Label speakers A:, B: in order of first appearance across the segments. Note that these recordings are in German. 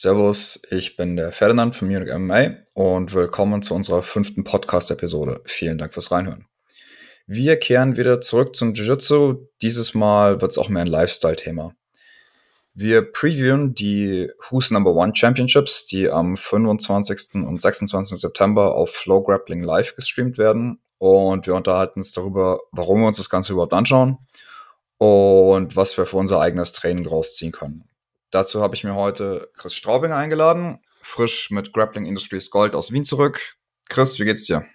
A: Servus, ich bin der Ferdinand von Munich MMA und willkommen zu unserer fünften Podcast-Episode. Vielen Dank fürs Reinhören. Wir kehren wieder zurück zum Jiu-Jitsu. Dieses Mal wird es auch mehr ein Lifestyle-Thema. Wir previewen die Who's Number One Championships, die am 25. und 26. September auf Flow Grappling Live gestreamt werden. Und wir unterhalten uns darüber, warum wir uns das Ganze überhaupt anschauen und was wir für unser eigenes Training rausziehen können. Dazu habe ich mir heute Chris Straubing eingeladen, frisch mit Grappling Industries Gold aus Wien zurück. Chris, wie geht's dir?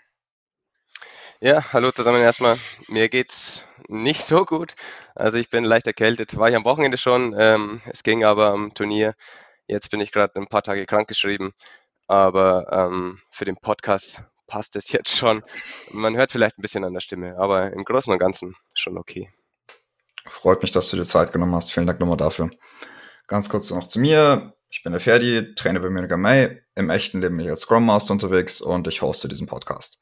B: Ja, hallo zusammen erstmal. Mir geht's nicht so gut. Also ich bin leicht erkältet. War ich am Wochenende schon. Ähm, es ging aber am Turnier. Jetzt bin ich gerade ein paar Tage krankgeschrieben. Aber ähm, für den Podcast passt es jetzt schon. Man hört vielleicht ein bisschen an der Stimme, aber im Großen und Ganzen schon okay.
A: Freut mich, dass du dir Zeit genommen hast. Vielen Dank nochmal dafür. Ganz kurz noch zu mir. Ich bin der Ferdi, Trainer bei Munich May. Im echten Leben bin ich als Scrum Master unterwegs und ich hoste diesen Podcast.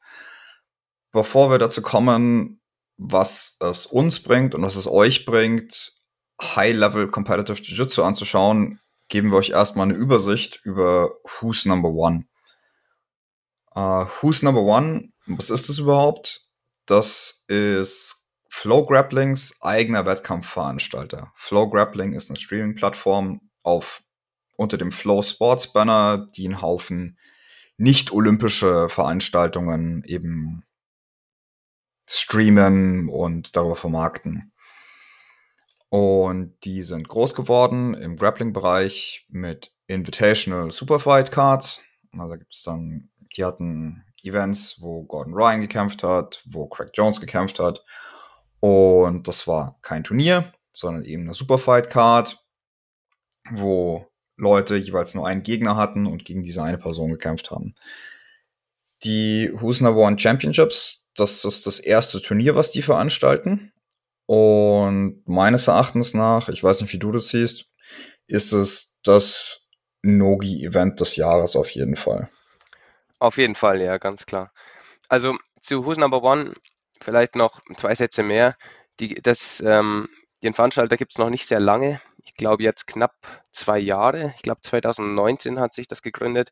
A: Bevor wir dazu kommen, was es uns bringt und was es euch bringt, High-Level Competitive Jiu-Jitsu anzuschauen, geben wir euch erstmal eine Übersicht über Who's Number One. Uh, Who's Number One, was ist das überhaupt? Das ist Flow Grapplings eigener Wettkampfveranstalter. Flow Grappling ist eine Streaming-Plattform auf unter dem Flow Sports Banner, die einen Haufen nicht olympische Veranstaltungen eben streamen und darüber vermarkten. Und die sind groß geworden im Grappling-Bereich mit Invitational Superfight Cards. Also gibt es dann, die hatten Events, wo Gordon Ryan gekämpft hat, wo Craig Jones gekämpft hat und das war kein Turnier, sondern eben eine Superfight-Card, wo Leute jeweils nur einen Gegner hatten und gegen diese eine Person gekämpft haben. Die Who's Number One Championships, das ist das erste Turnier, was die veranstalten. Und meines Erachtens nach, ich weiß nicht, wie du das siehst, ist es das Nogi-Event des Jahres auf jeden Fall.
B: Auf jeden Fall, ja, ganz klar. Also zu Who's Number One vielleicht noch zwei Sätze mehr. Die, das, ähm, den Veranstalter gibt es noch nicht sehr lange. Ich glaube jetzt knapp zwei Jahre. Ich glaube 2019 hat sich das gegründet.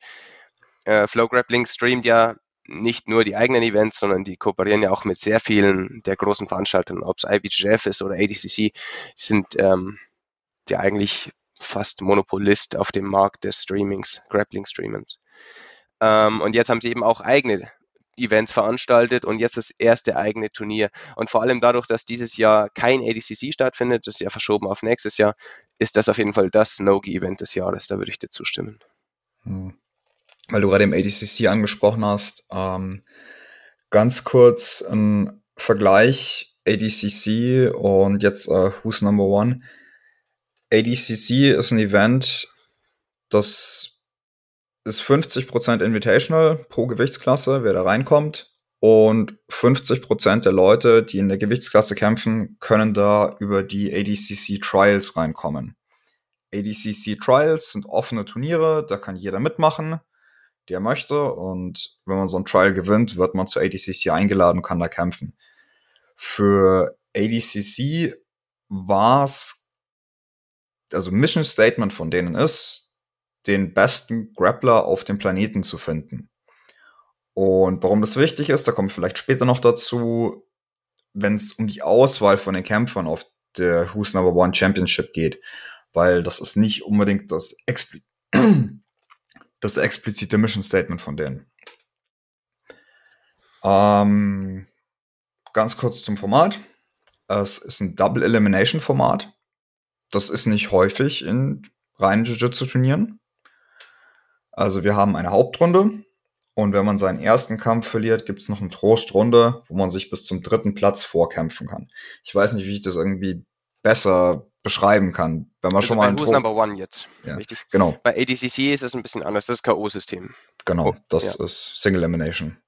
B: Äh, Flow Grappling streamt ja nicht nur die eigenen Events, sondern die kooperieren ja auch mit sehr vielen der großen Veranstaltern, ob es IBJF ist oder ADCC. Sind ähm, ja eigentlich fast Monopolist auf dem Markt des Streamings, Grappling-Streamings. Ähm, und jetzt haben sie eben auch eigene Events veranstaltet und jetzt das erste eigene Turnier. Und vor allem dadurch, dass dieses Jahr kein ADCC stattfindet, das ist ja verschoben auf nächstes Jahr, ist das auf jeden Fall das Nogi-Event des Jahres. Da würde ich dir zustimmen.
A: Hm. Weil du gerade im ADCC angesprochen hast, ähm, ganz kurz ein Vergleich ADCC und jetzt äh, Who's Number One. ADCC ist ein Event, das ist 50% Invitational pro Gewichtsklasse, wer da reinkommt. Und 50% der Leute, die in der Gewichtsklasse kämpfen, können da über die ADCC Trials reinkommen. ADCC Trials sind offene Turniere, da kann jeder mitmachen, der möchte. Und wenn man so ein Trial gewinnt, wird man zu ADCC eingeladen und kann da kämpfen. Für ADCC war es, also Mission Statement von denen ist, den besten Grappler auf dem Planeten zu finden. Und warum das wichtig ist, da kommt vielleicht später noch dazu, wenn es um die Auswahl von den Kämpfern auf der Who's Number One Championship geht. Weil das ist nicht unbedingt das, expli das explizite Mission Statement von denen. Ähm, ganz kurz zum Format. Es ist ein Double Elimination Format. Das ist nicht häufig in reinen Jiu-Jitsu-Turnieren. Also wir haben eine Hauptrunde und wenn man seinen ersten Kampf verliert, gibt es noch eine Trostrunde, wo man sich bis zum dritten Platz vorkämpfen kann. Ich weiß nicht, wie ich das irgendwie besser beschreiben kann. Wenn man also schon mal
B: Who's Number One jetzt.
A: Ja, richtig. Genau.
B: Bei ADCC ist es ein bisschen anders. Das ist K.O.-System.
A: Genau, das ja. ist Single Elimination.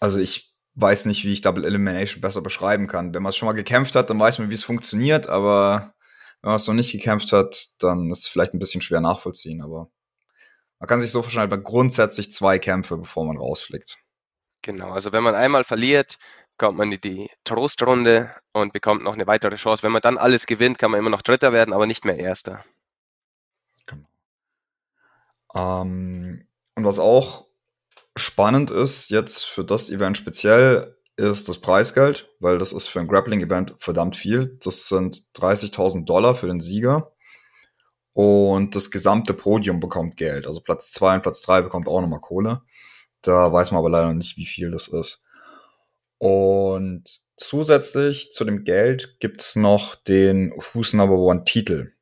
A: Also ich weiß nicht, wie ich Double Elimination besser beschreiben kann. Wenn man es schon mal gekämpft hat, dann weiß man, wie es funktioniert, aber wenn man es noch nicht gekämpft hat, dann ist es vielleicht ein bisschen schwer nachvollziehen, aber man kann sich so vorstellen, aber grundsätzlich zwei Kämpfe, bevor man rausfliegt.
B: Genau, also wenn man einmal verliert, kommt man in die Trostrunde und bekommt noch eine weitere Chance. Wenn man dann alles gewinnt, kann man immer noch Dritter werden, aber nicht mehr Erster.
A: Genau. Ähm, und was auch spannend ist jetzt für das Event speziell, ist das Preisgeld, weil das ist für ein Grappling-Event verdammt viel. Das sind 30.000 Dollar für den Sieger. Und das gesamte Podium bekommt Geld. Also Platz 2 und Platz 3 bekommt auch nochmal Kohle. Da weiß man aber leider nicht, wie viel das ist. Und zusätzlich zu dem Geld gibt's noch den Who's Number One Titel.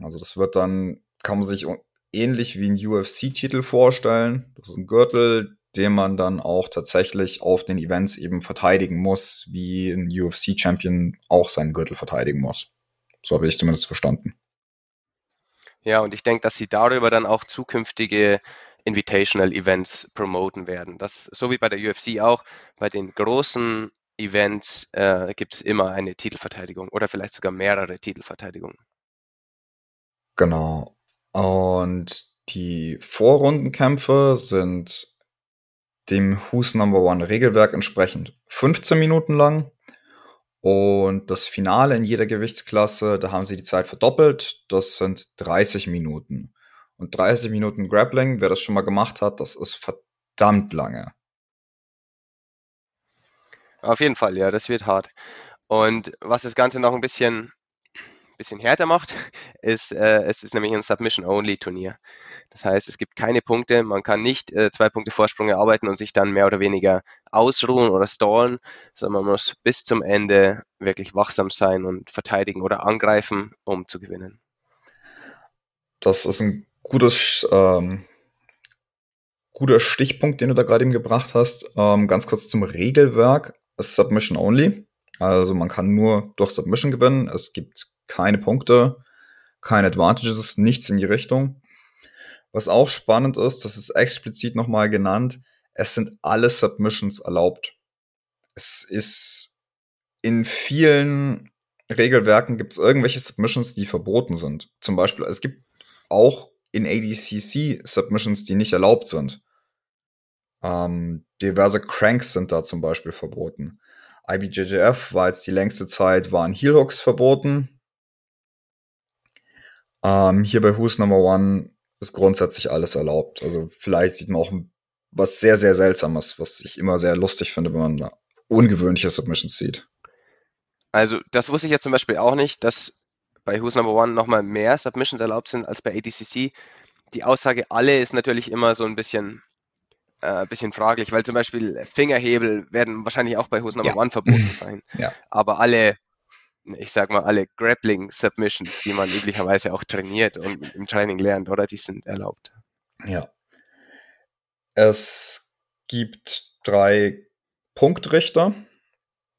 A: Also das wird dann, kann man sich ähnlich wie ein UFC-Titel vorstellen. Das ist ein Gürtel, den man dann auch tatsächlich auf den Events eben verteidigen muss, wie ein UFC-Champion auch seinen Gürtel verteidigen muss. So habe ich zumindest verstanden.
B: Ja, und ich denke, dass sie darüber dann auch zukünftige Invitational Events promoten werden. Das so wie bei der UFC auch, bei den großen Events äh, gibt es immer eine Titelverteidigung oder vielleicht sogar mehrere Titelverteidigungen.
A: Genau. Und die Vorrundenkämpfe sind dem Who's Number One Regelwerk entsprechend 15 Minuten lang. Und das Finale in jeder Gewichtsklasse, da haben sie die Zeit verdoppelt. Das sind 30 Minuten. Und 30 Minuten Grappling, wer das schon mal gemacht hat, das ist verdammt lange.
B: Auf jeden Fall, ja, das wird hart. Und was das Ganze noch ein bisschen bisschen härter macht, ist, äh, es ist nämlich ein Submission-Only-Turnier. Das heißt, es gibt keine Punkte, man kann nicht äh, zwei Punkte Vorsprung erarbeiten und sich dann mehr oder weniger ausruhen oder stallen, sondern man muss bis zum Ende wirklich wachsam sein und verteidigen oder angreifen, um zu gewinnen.
A: Das ist ein gutes, ähm, guter Stichpunkt, den du da gerade eben gebracht hast. Ähm, ganz kurz zum Regelwerk. Es ist Submission Only. Also man kann nur durch Submission gewinnen. Es gibt keine Punkte, keine Advantages, nichts in die Richtung. Was auch spannend ist, das ist explizit nochmal genannt, es sind alle Submissions erlaubt. Es ist in vielen Regelwerken gibt es irgendwelche Submissions, die verboten sind. Zum Beispiel, es gibt auch in ADCC Submissions, die nicht erlaubt sind. Ähm, diverse Cranks sind da zum Beispiel verboten. IBJJF war jetzt die längste Zeit, waren Heelhooks verboten. Ähm, hier bei Who's Number One ist grundsätzlich alles erlaubt. Also vielleicht sieht man auch was sehr, sehr Seltsames, was ich immer sehr lustig finde, wenn man ungewöhnliche Submissions sieht.
B: Also das wusste ich jetzt zum Beispiel auch nicht, dass bei Who's Number One nochmal mehr Submissions erlaubt sind als bei ADCC. Die Aussage alle ist natürlich immer so ein bisschen, äh, bisschen fraglich, weil zum Beispiel Fingerhebel werden wahrscheinlich auch bei Who's Number ja. One verboten sein. ja. Aber alle ich sag mal, alle Grappling-Submissions, die man üblicherweise auch trainiert und im Training lernt, oder? Die sind erlaubt.
A: Ja. Es gibt drei Punktrichter,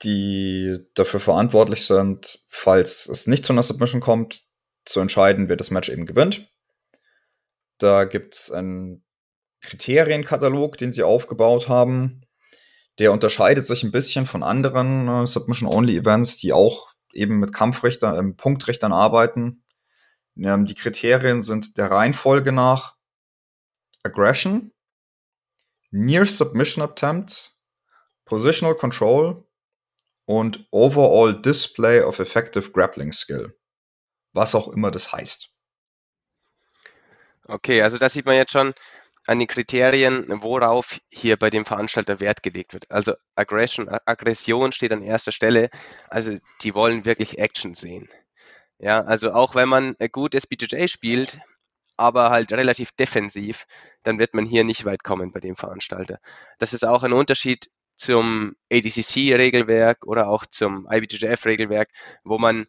A: die dafür verantwortlich sind, falls es nicht zu einer Submission kommt, zu entscheiden, wer das Match eben gewinnt. Da gibt es einen Kriterienkatalog, den sie aufgebaut haben. Der unterscheidet sich ein bisschen von anderen äh, Submission-Only-Events, die auch eben mit Kampfrichtern, ähm, Punktrichtern arbeiten. Ähm, die Kriterien sind der Reihenfolge nach Aggression, Near Submission Attempts, Positional Control und Overall Display of Effective Grappling Skill. Was auch immer das heißt.
B: Okay, also da sieht man jetzt schon, an den Kriterien, worauf hier bei dem Veranstalter Wert gelegt wird. Also Aggression, Aggression steht an erster Stelle. Also die wollen wirklich Action sehen. Ja, also auch wenn man gut SBJJ spielt, aber halt relativ defensiv, dann wird man hier nicht weit kommen bei dem Veranstalter. Das ist auch ein Unterschied zum ADCC-Regelwerk oder auch zum IBJJF-Regelwerk, wo man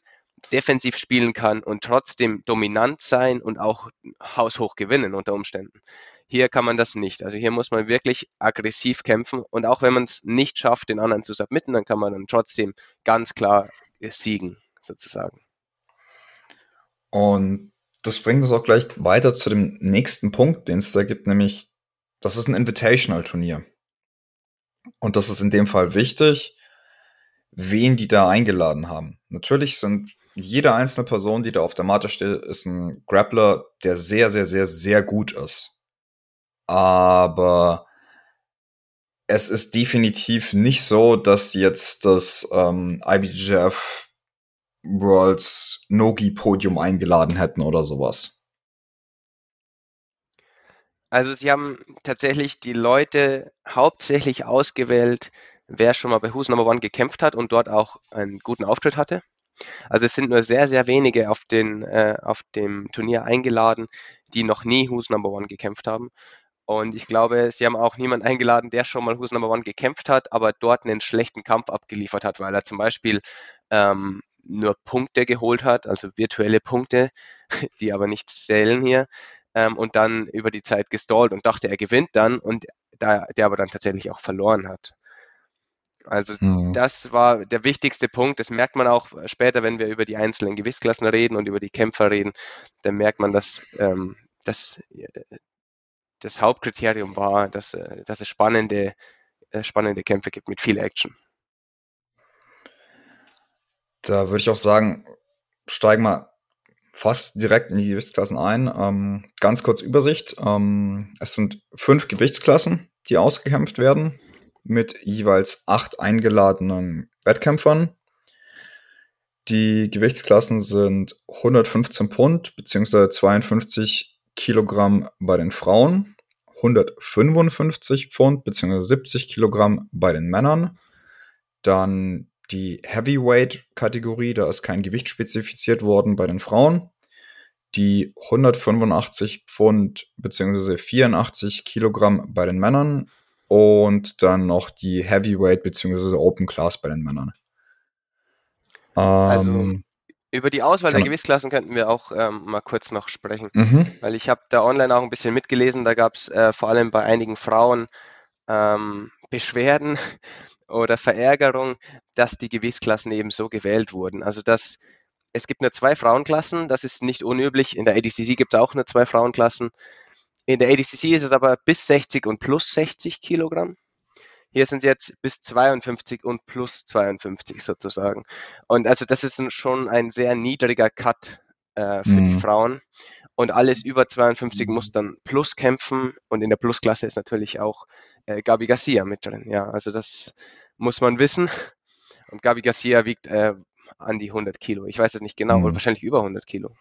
B: defensiv spielen kann und trotzdem dominant sein und auch haushoch gewinnen unter Umständen. Hier kann man das nicht. Also hier muss man wirklich aggressiv kämpfen und auch wenn man es nicht schafft, den anderen zu submitten, dann kann man dann trotzdem ganz klar siegen, sozusagen.
A: Und das bringt uns auch gleich weiter zu dem nächsten Punkt, den es da gibt, nämlich das ist ein Invitational-Turnier. Und das ist in dem Fall wichtig, wen die da eingeladen haben. Natürlich sind jede einzelne Person, die da auf der Matte steht, ist ein Grappler, der sehr, sehr, sehr, sehr gut ist aber es ist definitiv nicht so, dass jetzt das ähm, IBJF Worlds Nogi Podium eingeladen hätten oder sowas.
B: Also sie haben tatsächlich die Leute hauptsächlich ausgewählt, wer schon mal bei Who's Number One gekämpft hat und dort auch einen guten Auftritt hatte. Also es sind nur sehr, sehr wenige auf, den, äh, auf dem Turnier eingeladen, die noch nie Who's Number One gekämpft haben. Und ich glaube, sie haben auch niemanden eingeladen, der schon mal Who's Number One gekämpft hat, aber dort einen schlechten Kampf abgeliefert hat, weil er zum Beispiel ähm, nur Punkte geholt hat, also virtuelle Punkte, die aber nicht zählen hier, ähm, und dann über die Zeit gestallt und dachte, er gewinnt dann und da, der aber dann tatsächlich auch verloren hat. Also mhm. das war der wichtigste Punkt. Das merkt man auch später, wenn wir über die einzelnen Gewichtsklassen reden und über die Kämpfer reden. Dann merkt man, dass, ähm, dass äh, das Hauptkriterium war, dass, äh, dass es spannende, äh, spannende Kämpfe gibt mit viel Action.
A: Da würde ich auch sagen, steigen wir fast direkt in die Gewichtsklassen ein. Ähm, ganz kurz Übersicht. Ähm, es sind fünf Gewichtsklassen, die ausgekämpft werden mit jeweils acht eingeladenen Wettkämpfern. Die Gewichtsklassen sind 115 Pfund bzw. 52 Kilogramm bei den Frauen, 155 Pfund bzw. 70 Kilogramm bei den Männern. Dann die Heavyweight-Kategorie, da ist kein Gewicht spezifiziert worden bei den Frauen. Die 185 Pfund bzw. 84 Kilogramm bei den Männern und dann noch die Heavyweight bzw. Open Class bei den Männern.
B: Also ähm, über die Auswahl der Gewichtsklassen könnten wir auch ähm, mal kurz noch sprechen, mhm. weil ich habe da online auch ein bisschen mitgelesen. Da gab es äh, vor allem bei einigen Frauen ähm, Beschwerden oder Verärgerung, dass die Gewichtsklassen eben so gewählt wurden. Also dass es gibt nur zwei Frauenklassen, das ist nicht unüblich. In der ADCC gibt es auch nur zwei Frauenklassen. In der ADCC ist es aber bis 60 und plus 60 Kilogramm. Hier sind jetzt bis 52 und plus 52 sozusagen. Und also das ist schon ein sehr niedriger Cut äh, für mhm. die Frauen. Und alles über 52 muss dann plus kämpfen. Und in der Plusklasse ist natürlich auch äh, Gabi Garcia mit drin. Ja, also das muss man wissen. Und Gabi Garcia wiegt äh, an die 100 Kilo. Ich weiß es nicht genau, mhm. wahrscheinlich über 100 Kilo.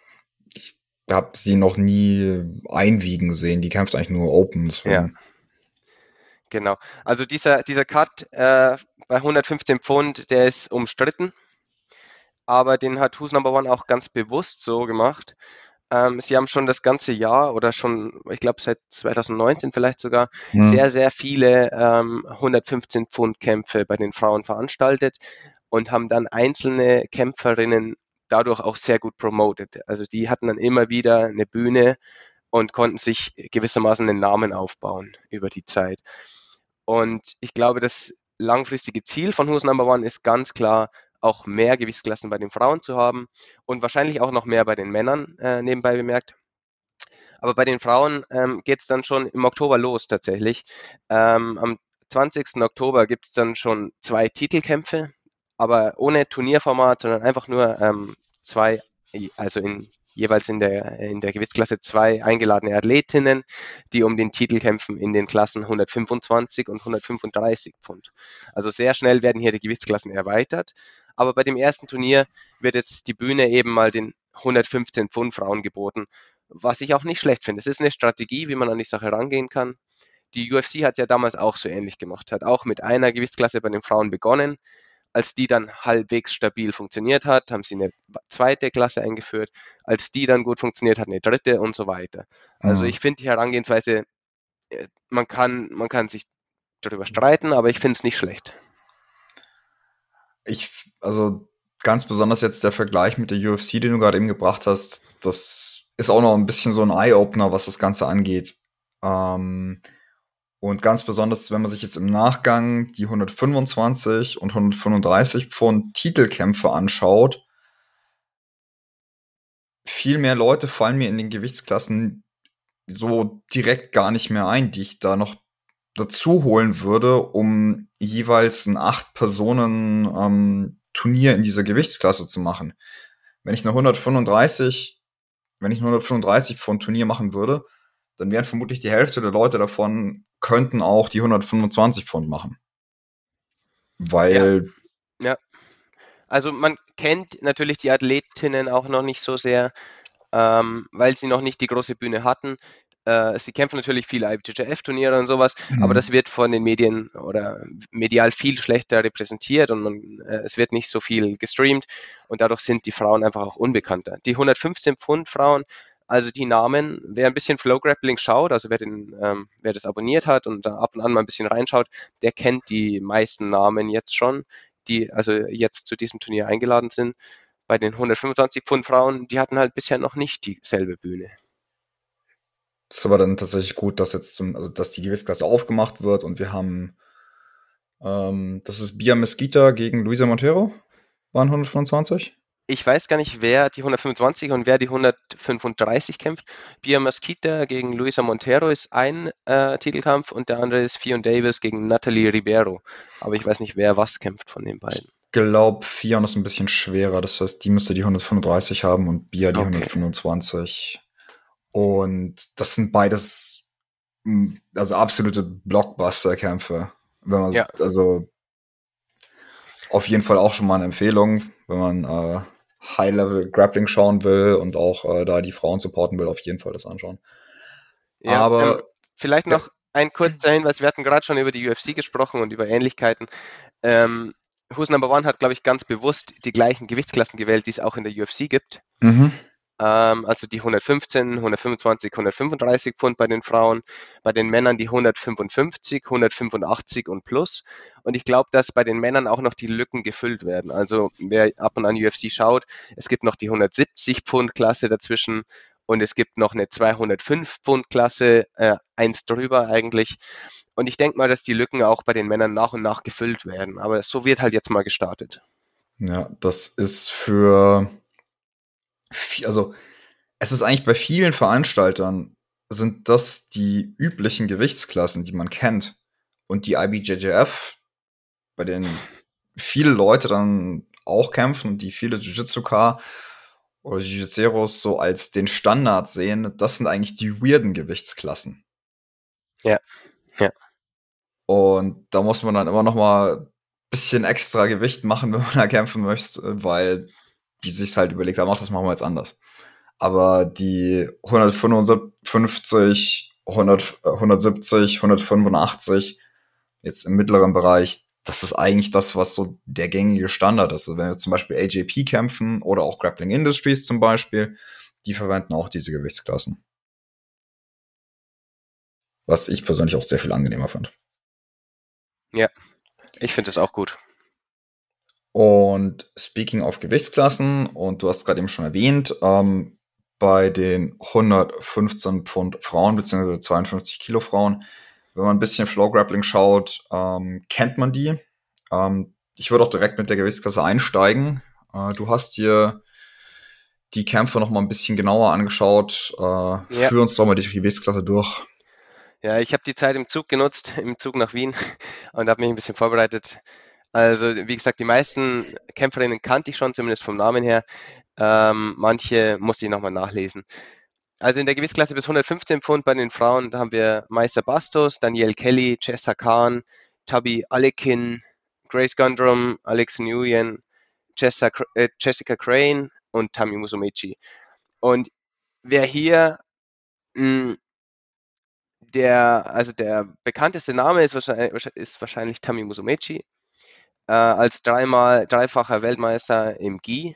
A: Ich habe sie noch nie einwiegen sehen. Die kämpft eigentlich nur Open.
B: Ja. Genau. Also dieser, dieser Cut äh, bei 115 Pfund, der ist umstritten. Aber den hat Who's Number One auch ganz bewusst so gemacht. Ähm, sie haben schon das ganze Jahr oder schon, ich glaube seit 2019 vielleicht sogar, mhm. sehr, sehr viele ähm, 115 Pfund Kämpfe bei den Frauen veranstaltet und haben dann einzelne Kämpferinnen dadurch auch sehr gut promoted. Also die hatten dann immer wieder eine Bühne und konnten sich gewissermaßen einen Namen aufbauen über die Zeit. Und ich glaube, das langfristige Ziel von Who's Number One ist ganz klar, auch mehr Gewichtsklassen bei den Frauen zu haben und wahrscheinlich auch noch mehr bei den Männern äh, nebenbei bemerkt. Aber bei den Frauen ähm, geht es dann schon im Oktober los tatsächlich. Ähm, am 20. Oktober gibt es dann schon zwei Titelkämpfe, aber ohne Turnierformat, sondern einfach nur ähm, zwei, also in, jeweils in der, in der Gewichtsklasse zwei eingeladene Athletinnen, die um den Titel kämpfen in den Klassen 125 und 135 Pfund. Also sehr schnell werden hier die Gewichtsklassen erweitert. Aber bei dem ersten Turnier wird jetzt die Bühne eben mal den 115 Pfund Frauen geboten, was ich auch nicht schlecht finde. Es ist eine Strategie, wie man an die Sache rangehen kann. Die UFC hat es ja damals auch so ähnlich gemacht, hat auch mit einer Gewichtsklasse bei den Frauen begonnen, als die dann halbwegs stabil funktioniert hat, haben sie eine zweite Klasse eingeführt. Als die dann gut funktioniert hat, eine dritte und so weiter. Also mhm. ich finde die Herangehensweise, äh, man kann, man kann sich darüber streiten, aber ich finde es nicht schlecht.
A: Ich, also ganz besonders jetzt der Vergleich mit der UFC, den du gerade eben gebracht hast, das ist auch noch ein bisschen so ein Eye-Opener, was das Ganze angeht. Ähm, und ganz besonders, wenn man sich jetzt im Nachgang die 125 und 135 Pfund Titelkämpfe anschaut, viel mehr Leute fallen mir in den Gewichtsklassen so direkt gar nicht mehr ein, die ich da noch dazu holen würde, um jeweils ein acht Personen ähm, Turnier in dieser Gewichtsklasse zu machen. Wenn ich eine 135, wenn ich eine 135 Pfund Turnier machen würde, dann wären vermutlich die Hälfte der Leute davon könnten auch die 125 Pfund machen. Weil.
B: Ja. ja. Also man kennt natürlich die Athletinnen auch noch nicht so sehr, ähm, weil sie noch nicht die große Bühne hatten. Äh, sie kämpfen natürlich viele IBJJF-Turniere und sowas, mhm. aber das wird von den Medien oder medial viel schlechter repräsentiert und man, äh, es wird nicht so viel gestreamt und dadurch sind die Frauen einfach auch unbekannter. Die 115 Pfund Frauen, also die Namen, wer ein bisschen Flow Grappling schaut, also wer, den, ähm, wer das abonniert hat und da ab und an mal ein bisschen reinschaut, der kennt die meisten Namen jetzt schon, die also jetzt zu diesem Turnier eingeladen sind. Bei den 125 Pfund Frauen, die hatten halt bisher noch nicht dieselbe Bühne.
A: Das ist aber dann tatsächlich gut, dass jetzt zum, also dass die Gewichtsklasse aufgemacht wird und wir haben, ähm, das ist Bia Mesquita gegen Luisa Montero, waren 125.
B: Ich weiß gar nicht, wer die 125 und wer die 135 kämpft. Bia Mesquita gegen Luisa Montero ist ein äh, Titelkampf und der andere ist Fion Davis gegen Natalie Ribeiro. Aber ich weiß nicht, wer was kämpft von den beiden.
A: Ich glaube, Fion ist ein bisschen schwerer. Das heißt, die müsste die 135 haben und Bia die okay. 125. Und das sind beides hm, also absolute Blockbuster-Kämpfe. Wenn man ja. also auf jeden Fall auch schon mal eine Empfehlung, wenn man äh, High-Level Grappling schauen will und auch äh, da die Frauen supporten will, auf jeden Fall das anschauen.
B: Ja, Aber ähm, vielleicht noch ja. ein kurzer Hinweis, wir hatten gerade schon über die UFC gesprochen und über Ähnlichkeiten. Ähm, Who's Number One hat, glaube ich, ganz bewusst die gleichen Gewichtsklassen gewählt, die es auch in der UFC gibt. Mhm also die 115, 125, 135 Pfund bei den Frauen, bei den Männern die 155, 185 und plus. Und ich glaube, dass bei den Männern auch noch die Lücken gefüllt werden. Also wer ab und an UFC schaut, es gibt noch die 170 Pfund Klasse dazwischen und es gibt noch eine 205 Pfund Klasse, äh, eins drüber eigentlich. Und ich denke mal, dass die Lücken auch bei den Männern nach und nach gefüllt werden. Aber so wird halt jetzt mal gestartet.
A: Ja, das ist für also es ist eigentlich bei vielen Veranstaltern sind das die üblichen Gewichtsklassen, die man kennt. Und die IBJJF, bei denen viele Leute dann auch kämpfen und die viele Jiu-Jitsu-K oder Jiu-Jitseros so als den Standard sehen, das sind eigentlich die weirden Gewichtsklassen.
B: Ja, ja.
A: Und da muss man dann immer noch mal bisschen extra Gewicht machen, wenn man da kämpfen möchte, weil die sich halt überlegt haben, ach, das machen wir jetzt anders. Aber die 155, 100, 170, 185, jetzt im mittleren Bereich, das ist eigentlich das, was so der gängige Standard ist. Also wenn wir zum Beispiel AJP kämpfen oder auch Grappling Industries zum Beispiel, die verwenden auch diese Gewichtsklassen. Was ich persönlich auch sehr viel angenehmer fand.
B: Ja, ich finde es auch gut.
A: Und speaking of Gewichtsklassen, und du hast gerade eben schon erwähnt, ähm, bei den 115 Pfund Frauen bzw. 52 Kilo Frauen, wenn man ein bisschen Flow Grappling schaut, ähm, kennt man die. Ähm, ich würde auch direkt mit der Gewichtsklasse einsteigen. Äh, du hast dir die Kämpfe noch mal ein bisschen genauer angeschaut. Äh, ja. Führ uns doch mal die Gewichtsklasse durch.
B: Ja, ich habe die Zeit im Zug genutzt, im Zug nach Wien und habe mich ein bisschen vorbereitet. Also, wie gesagt, die meisten Kämpferinnen kannte ich schon, zumindest vom Namen her. Ähm, manche musste ich nochmal nachlesen. Also in der Gewichtsklasse bis 115 Pfund bei den Frauen, haben wir Meister Bastos, Danielle Kelly, Chessa Khan, Tabi Alekin, Grace Gundrum, Alex Nguyen, Jessa, äh, Jessica Crane und Tami Musumichi. Und wer hier mh, hm, der, also der bekannteste Name ist wahrscheinlich, ist wahrscheinlich Tami Musumechi äh, als dreimal, dreifacher Weltmeister im Gi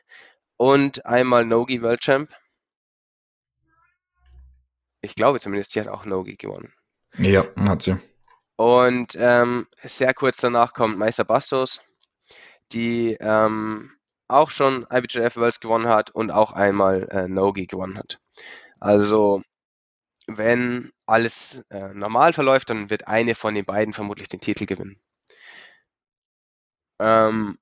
B: und einmal No-Gi World Champ. Ich glaube zumindest, sie hat auch No-Gi gewonnen.
A: Ja, hat sie.
B: Und ähm, sehr kurz danach kommt Meister Bastos, die ähm, auch schon IBJF Worlds gewonnen hat und auch einmal äh, No-Gi gewonnen hat. Also, wenn alles äh, normal verläuft, dann wird eine von den beiden vermutlich den Titel gewinnen. Ähm,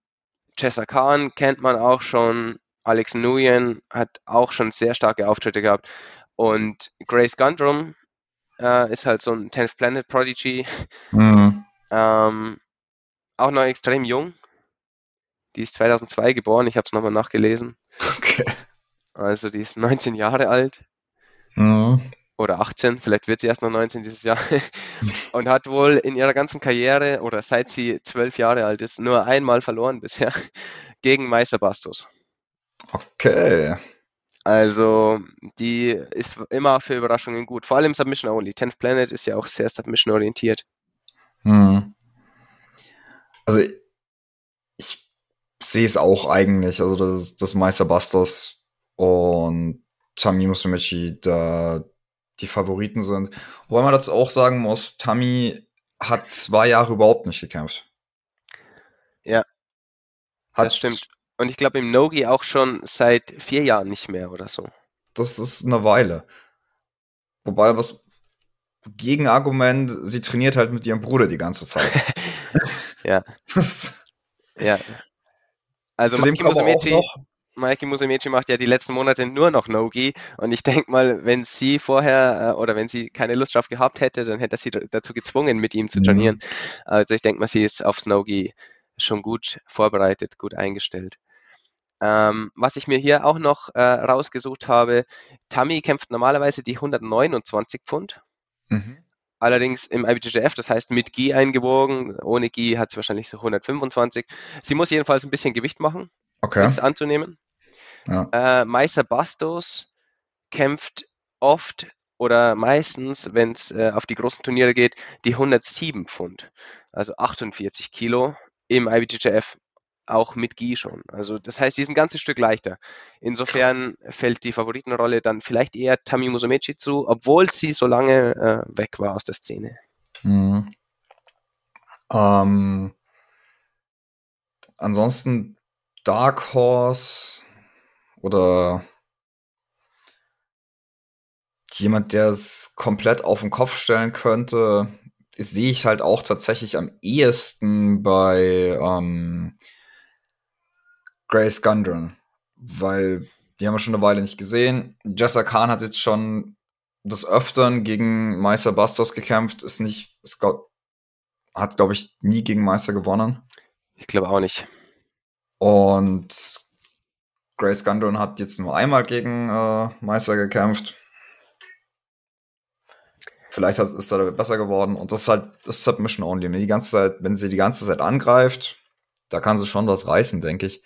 B: Chessa Khan kennt man auch schon. Alex Nguyen hat auch schon sehr starke Auftritte gehabt. Und Grace Gundrum äh, ist halt so ein Tenth Planet Prodigy. Mhm. Ähm, auch noch extrem jung. Die ist 2002 geboren, ich habe es nochmal nachgelesen. Okay. Also die ist 19 Jahre alt. Mhm oder 18, vielleicht wird sie erst noch 19 dieses Jahr, und hat wohl in ihrer ganzen Karriere oder seit sie zwölf Jahre alt ist, nur einmal verloren bisher gegen Meister Bastos.
A: Okay.
B: Also, die ist immer für Überraschungen gut. Vor allem Submission Only. 10th Planet ist ja auch sehr Submission orientiert.
A: Hm. Also, ich sehe es auch eigentlich. Also, dass, dass Meister Bastos und Tami Musumeci da die Favoriten sind. Wobei man dazu auch sagen muss, Tami hat zwei Jahre überhaupt nicht gekämpft.
B: Ja,
A: Hat,
B: das stimmt. Und ich glaube im Nogi auch schon seit vier Jahren nicht mehr oder so.
A: Das ist eine Weile. Wobei, was Gegenargument, sie trainiert halt mit ihrem Bruder die ganze Zeit.
B: Ja,
A: Das,
B: ja. Also
A: zudem
B: Maki
A: kommen auch noch,
B: Maiki Musumeci macht ja die letzten Monate nur noch No-Gi und ich denke mal, wenn sie vorher äh, oder wenn sie keine Lust drauf gehabt hätte, dann hätte er sie dazu gezwungen, mit ihm zu trainieren. Also ich denke mal, sie ist aufs No-Gi schon gut vorbereitet, gut eingestellt. Ähm, was ich mir hier auch noch äh, rausgesucht habe, Tammy kämpft normalerweise die 129 Pfund,
A: Mhm.
B: allerdings im IBJJF, das heißt mit Gi eingewogen, ohne Gi hat sie wahrscheinlich so 125. Sie muss jedenfalls ein bisschen Gewicht machen,
A: Okay.
B: ist anzunehmen.
A: Ja.
B: Äh, Meister Bastos kämpft oft oder meistens, wenn es äh, auf die großen Turniere geht, die 107 Pfund, also 48 Kilo im IBJJF, auch mit Gi schon. Also das heißt, sie ist ein ganzes Stück leichter. Insofern fällt die Favoritenrolle dann vielleicht eher Tami Musumeci zu, obwohl sie so lange äh, weg war aus der Szene.
A: Mhm. Ähm, ansonsten Dark Horse oder jemand, der es komplett auf den Kopf stellen könnte, sehe ich halt auch tatsächlich am ehesten bei ähm, Grace Gundren, weil die haben wir schon eine Weile nicht gesehen. Jessa Khan hat jetzt schon des Öfteren gegen Meister Bastos gekämpft, ist nicht, ist, glaub, hat glaube ich nie gegen Meister gewonnen.
B: Ich glaube auch nicht.
A: Und Grace Gundren hat jetzt nur einmal gegen äh, Meister gekämpft. Vielleicht hat, ist er besser geworden. Und das ist halt das Submission Only. Die ganze Zeit, wenn sie die ganze Zeit angreift, da kann sie schon was reißen, denke ich.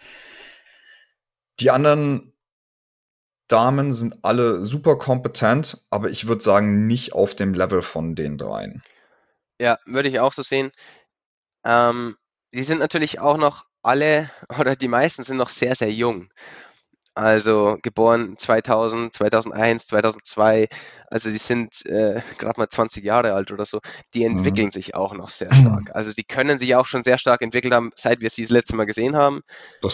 A: Die anderen Damen sind alle super kompetent, aber ich würde sagen, nicht auf dem Level von den dreien.
B: Ja, würde ich auch so sehen. Ähm, die sind natürlich auch noch alle oder die meisten sind noch sehr, sehr jung. Also geboren 2000, 2001, 2002. Also die sind äh, gerade mal 20 Jahre alt oder so. Die
A: Mhm.
B: entwickeln sich auch noch sehr stark. Also die können sich auch schon sehr stark entwickelt haben, seit wir sie das letzte Mal gesehen haben.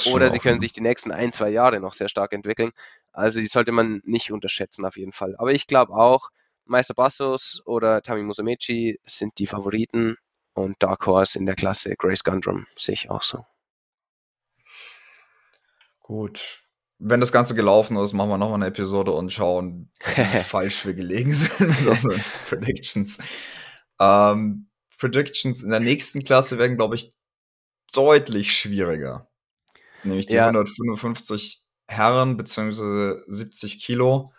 B: Oder sie können sich die nächsten ein, zwei Jahre noch sehr stark entwickeln. Also die sollte man nicht unterschätzen auf jeden Fall. Aber ich glaube auch, Meister Bassos oder Tami Musumeci sind die Favoriten und Dark Horse in der Klasse Grace Gundrum sehe ich auch so.
A: Gut. Wenn das Ganze gelaufen ist, machen wir nochmal eine Episode und schauen, wie falsch wir gelegen sind mit unseren Predictions. Ähm, Predictions in der nächsten Klasse werden, glaube ich, deutlich schwieriger. Nämlich die
B: Ja.
A: 155 Herren beziehungsweise 70 Kilo.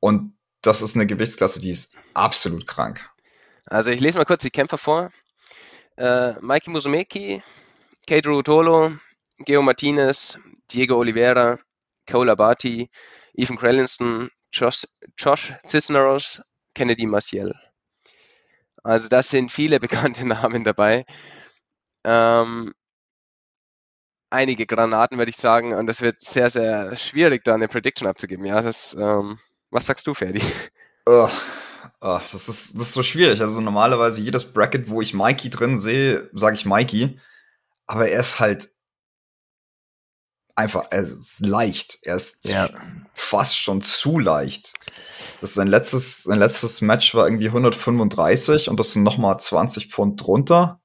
A: Und das ist eine Gewichtsklasse, die ist absolut krank.
B: Also ich lese mal kurz die Kämpfer vor. Äh, Mikey Musumeki, Kate Ruotolo, Geo Martinez, Diego Oliveira, Cole Abati, Ethan Crellinston, Josh, Josh Cisneros, Kennedy Maciel. Also das sind viele bekannte Namen dabei. Ähm, einige Granaten, würde ich sagen, und das wird sehr, sehr schwierig, da eine Prediction abzugeben. Ja, das, ähm, was sagst du, Ferdi?
A: Ugh. Ah, das, ist, das ist so schwierig. Also normalerweise jedes Bracket, wo ich Mikey drin sehe, sage ich Mikey. Aber er ist halt einfach, er ist leicht. Er ist
B: Ja.
A: fast schon zu leicht. Das sein letztes, sein letztes Match war irgendwie 135 und das sind nochmal 20 Pfund drunter.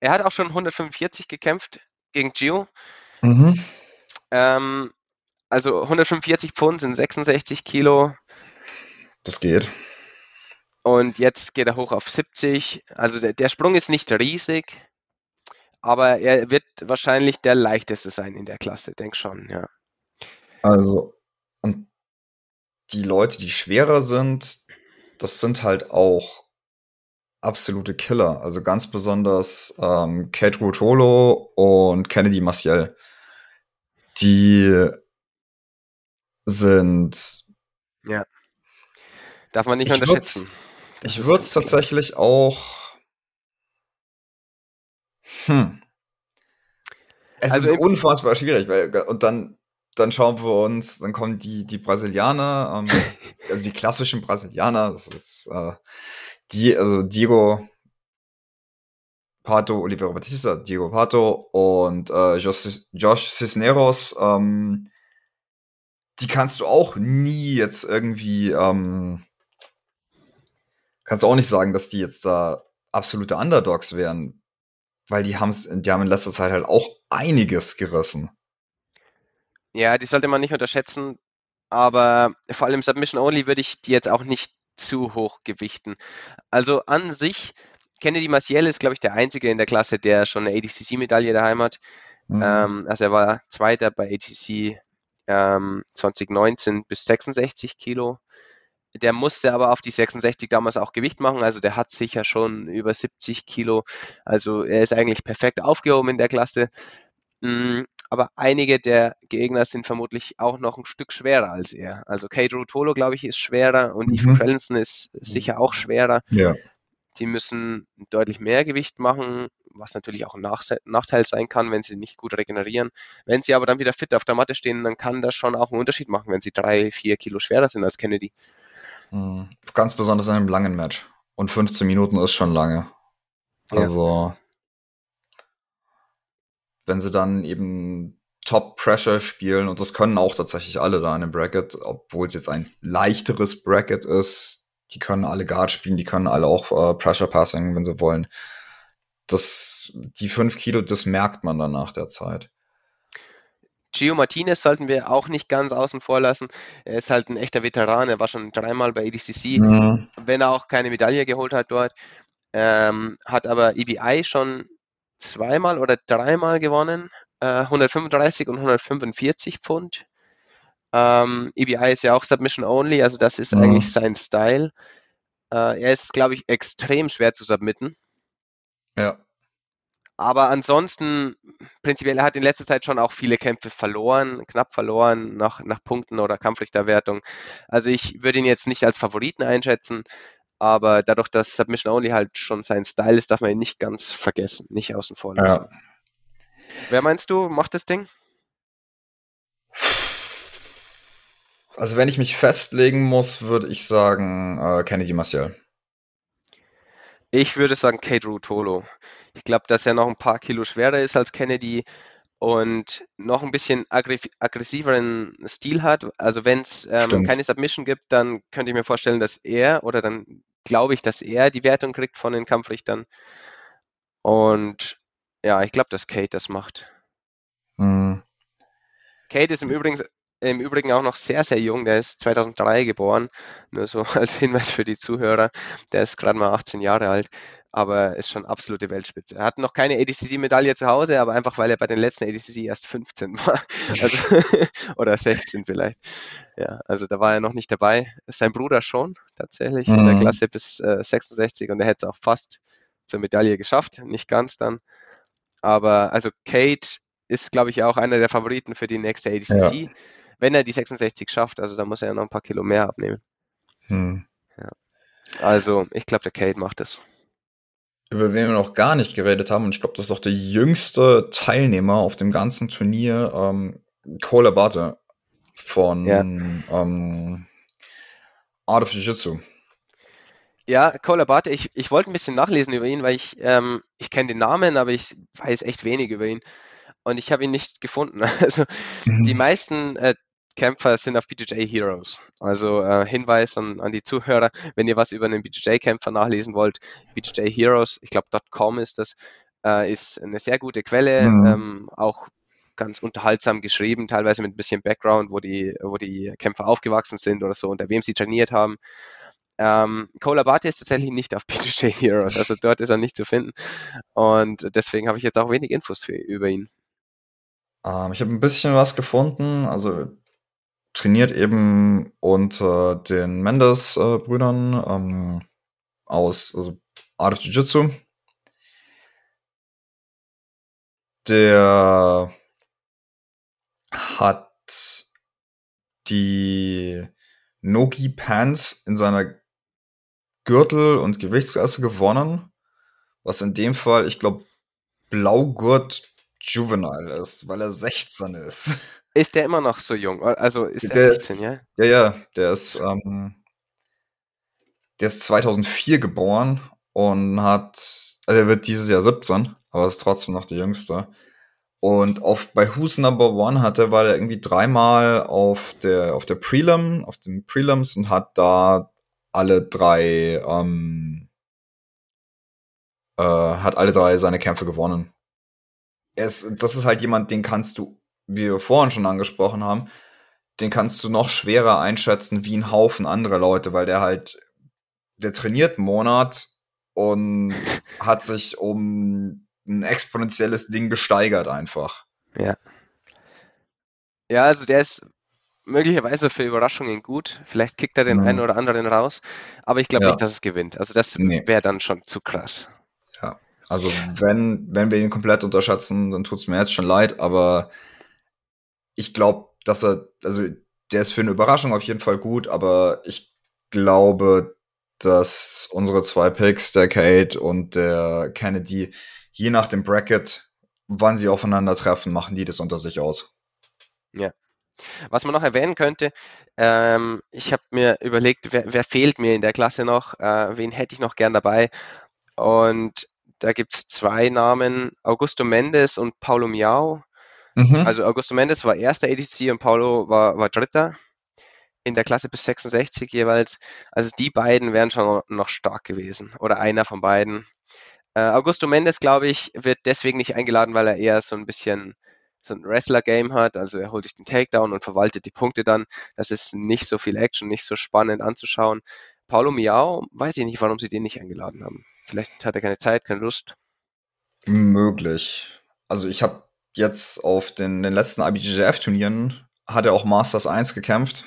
B: Er hat auch schon 145 gekämpft gegen Gio.
A: Mhm.
B: Ähm, also 145 Pfund sind 66 Kilo
A: Das geht.
B: und jetzt geht er hoch auf 70. Also der, der Sprung ist nicht riesig, aber er wird wahrscheinlich der leichteste sein in der Klasse, denk schon, ja.
A: Also, und die Leute, die schwerer sind, das sind halt auch absolute Killer. Also ganz besonders ähm, Kate Rutolo und Kennedy Maciel. Die sind.
B: Ja. Darf man nicht unterschätzen.
A: Ich würde es tatsächlich auch. Hm. Es also ist unfassbar schwierig, weil, und dann, dann schauen wir uns, dann kommen die, die Brasilianer, ähm, also die klassischen Brasilianer, das ist äh, die, also Diego Pato, Oliveira Batista, Diego Pato und äh, Josh, Josh Cisneros, ähm, die kannst du auch nie jetzt irgendwie, ähm, kannst du auch nicht sagen, dass die jetzt da absolute Underdogs wären, weil die, haben's, die haben in letzter Zeit halt auch einiges gerissen.
B: Ja, die sollte man nicht unterschätzen, aber vor allem Submission Only würde ich die jetzt auch nicht zu hoch gewichten. Also an sich, Kennedy Maciel ist, glaube ich, der Einzige in der Klasse, der schon eine ADCC-Medaille daheim hat. Mhm. Ähm, also er war Zweiter bei ADCC ähm, 2019 bis 66 Kilo. Der musste aber auf die 66 damals auch Gewicht machen, also der hat sicher schon über 70 Kilo. Also er ist eigentlich perfekt aufgehoben in der Klasse. Mm, aber einige der Gegner sind vermutlich auch noch ein Stück schwerer als er. Also Kate Rutolo, glaube ich, ist schwerer und mhm. Ethan Frellenson ist sicher auch schwerer.
A: Ja.
B: Die müssen deutlich mehr Gewicht machen, was natürlich auch ein Nachteil sein kann, wenn sie nicht gut regenerieren. Wenn sie aber dann wieder fit auf der Matte stehen, dann kann das schon auch einen Unterschied machen, wenn sie drei, vier Kilo schwerer sind als Kennedy.
A: Mhm. Ganz besonders in einem langen Match. Und 15 Minuten ist schon lange. Also, ja. wenn sie dann eben Top Pressure spielen, und das können auch tatsächlich alle da in einem Bracket, obwohl es jetzt ein leichteres Bracket ist, die können alle Guard spielen, die können alle auch äh, Pressure Passing, wenn sie wollen. Das, die 5 Kilo, das merkt man dann nach der Zeit.
B: Gio Martinez sollten wir auch nicht ganz außen vor lassen. Er ist halt ein echter Veteran. Er war schon dreimal bei EDCC, mhm. wenn er auch keine Medaille geholt hat dort. Ähm, hat aber EBI schon zweimal oder dreimal gewonnen. Äh, 135 und 145 Pfund. Ähm, EBI ist ja auch Submission Only, also das ist mhm. eigentlich sein Style. Äh, er ist, glaube ich, extrem schwer zu submitten.
A: Ja.
B: Aber ansonsten, prinzipiell, er hat in letzter Zeit schon auch viele Kämpfe verloren, knapp verloren nach, nach Punkten oder Kampfrichterwertung. Also ich würde ihn jetzt nicht als Favoriten einschätzen, aber dadurch, dass Submission Only halt schon sein Style ist, darf man ihn nicht ganz vergessen, nicht außen vor lassen. Ja. Wer meinst du, macht das Ding?
A: Also wenn ich mich festlegen muss, würde ich sagen äh, Kennedy Martial.
B: Ich würde sagen Kate Rutolo. Ich glaube, dass er noch ein paar Kilo schwerer ist als Kennedy und noch ein bisschen aggressiveren Stil hat. Also wenn es ähm, keine Submission gibt, dann könnte ich mir vorstellen, dass er oder dann glaube ich, dass er die Wertung kriegt von den Kampfrichtern. Und ja, ich glaube, dass Kate das macht. Mhm. Kate ist im Übrigen im Übrigen auch noch sehr, sehr jung. Der ist 2003 geboren. Nur so als Hinweis für die Zuhörer. Der ist gerade mal 18 Jahre alt, aber ist schon absolute Weltspitze. Er hat noch keine ADCC-Medaille zu Hause, aber einfach, weil er bei den letzten ADCC erst 15 war. Also, oder 16 vielleicht. Ja, also da war er noch nicht dabei. Sein Bruder schon, tatsächlich, mhm. in der mhm. Klasse bis äh, 66 und er hätte es auch fast zur Medaille geschafft. Nicht ganz dann. Aber also Kate ist, glaube ich, auch einer der Favoriten für die nächste ADCC. Ja wenn er die 66 schafft. Also da muss er ja noch ein paar Kilo mehr abnehmen. Hm. Ja. Also ich glaube, der Kate macht es.
A: Über wen wir noch gar nicht geredet haben, und ich glaube, das ist auch der jüngste Teilnehmer auf dem ganzen Turnier, ähm, Cole Abate von ja. ähm, Art of Jiu-Jitsu.
B: Ja, Cole Abate, ich, ich wollte ein bisschen nachlesen über ihn, weil ich, ähm, ich kenne den Namen, aber ich weiß echt wenig über ihn. Und ich habe ihn nicht gefunden. Also mhm. die meisten äh, Kämpfer sind auf BJJ Heroes. Also äh, Hinweis an, an, die Zuhörer, wenn ihr was über einen BJJ-Kämpfer nachlesen wollt, BJJ Heroes, ich glaube .com ist das, äh, ist eine sehr gute Quelle, mhm. ähm, auch ganz unterhaltsam geschrieben, teilweise mit ein bisschen Background, wo die, wo die Kämpfer aufgewachsen sind oder so, unter wem sie trainiert haben. Ähm, Cole Abate ist tatsächlich nicht auf BJJ Heroes, also dort ist er nicht zu finden. Und deswegen habe ich jetzt auch wenig Infos für, über ihn.
A: Ähm, ich habe ein bisschen was gefunden. Also trainiert eben unter den Mendes-Brüdern ähm, aus also Art of Jiu-Jitsu. Der hat die Nogi Pants in seiner Gürtel- und Gewichtsklasse gewonnen. Was in dem Fall, ich glaube, Blaugurt Juvenile ist, weil er 16 ist.
B: Ist der immer noch so jung? Also ist der, 16, ist, ja?
A: Ja, ja, der ist, ähm, der ist 2004 geboren und hat, also er wird dieses Jahr 17, aber ist trotzdem noch der Jüngste. Und auf, bei Who's Number One hatte, war der irgendwie dreimal auf der, auf der Prelim, auf den Prelims und hat da alle drei, ähm, äh, hat alle drei seine Kämpfe gewonnen. Ist, das ist halt jemand, den kannst du, wie wir vorhin schon angesprochen haben, den kannst du noch schwerer einschätzen wie ein Haufen andere Leute, weil der halt, der trainiert einen Monat und hat sich um ein exponentielles Ding gesteigert einfach.
B: Ja. Ja, also der ist möglicherweise für Überraschungen gut. Vielleicht kickt er den mhm. einen oder anderen raus, aber ich glaube ja. nicht, dass es gewinnt. Also das nee. wäre dann schon zu krass.
A: Ja, also wenn, wenn wir ihn komplett unterschätzen, dann tut es mir jetzt schon leid, aber ich glaube, dass er, also der ist für eine Überraschung auf jeden Fall gut, aber ich glaube, dass unsere zwei Picks, der Kate und der Kennedy, je nach dem Bracket, wann sie aufeinandertreffen, machen die das unter sich aus.
B: Ja. Was man noch erwähnen könnte, ähm, ich habe mir überlegt, wer, wer, fehlt mir in der Klasse noch, äh, wen hätte ich noch gern dabei. Und da gibt es zwei Namen, Augusto Mendes und Paulo Miau. Mhm. Also Augusto Mendes war erster ADC und Paulo war, war dritter in der Klasse bis 66 jeweils. Also die beiden wären schon noch stark gewesen. Oder einer von beiden. Äh, Augusto Mendes, glaube ich, wird deswegen nicht eingeladen, weil er eher so ein bisschen so ein Wrestler-Game hat. Also er holt sich den Takedown und verwaltet die Punkte dann. Das ist nicht so viel Action, nicht so spannend anzuschauen. Paulo Miao, weiß ich nicht, warum sie den nicht eingeladen haben. Vielleicht hat er keine Zeit, keine Lust.
A: Möglich. Also ich habe jetzt auf den, den letzten IBJJF-Turnieren hat er auch Masters 1 gekämpft,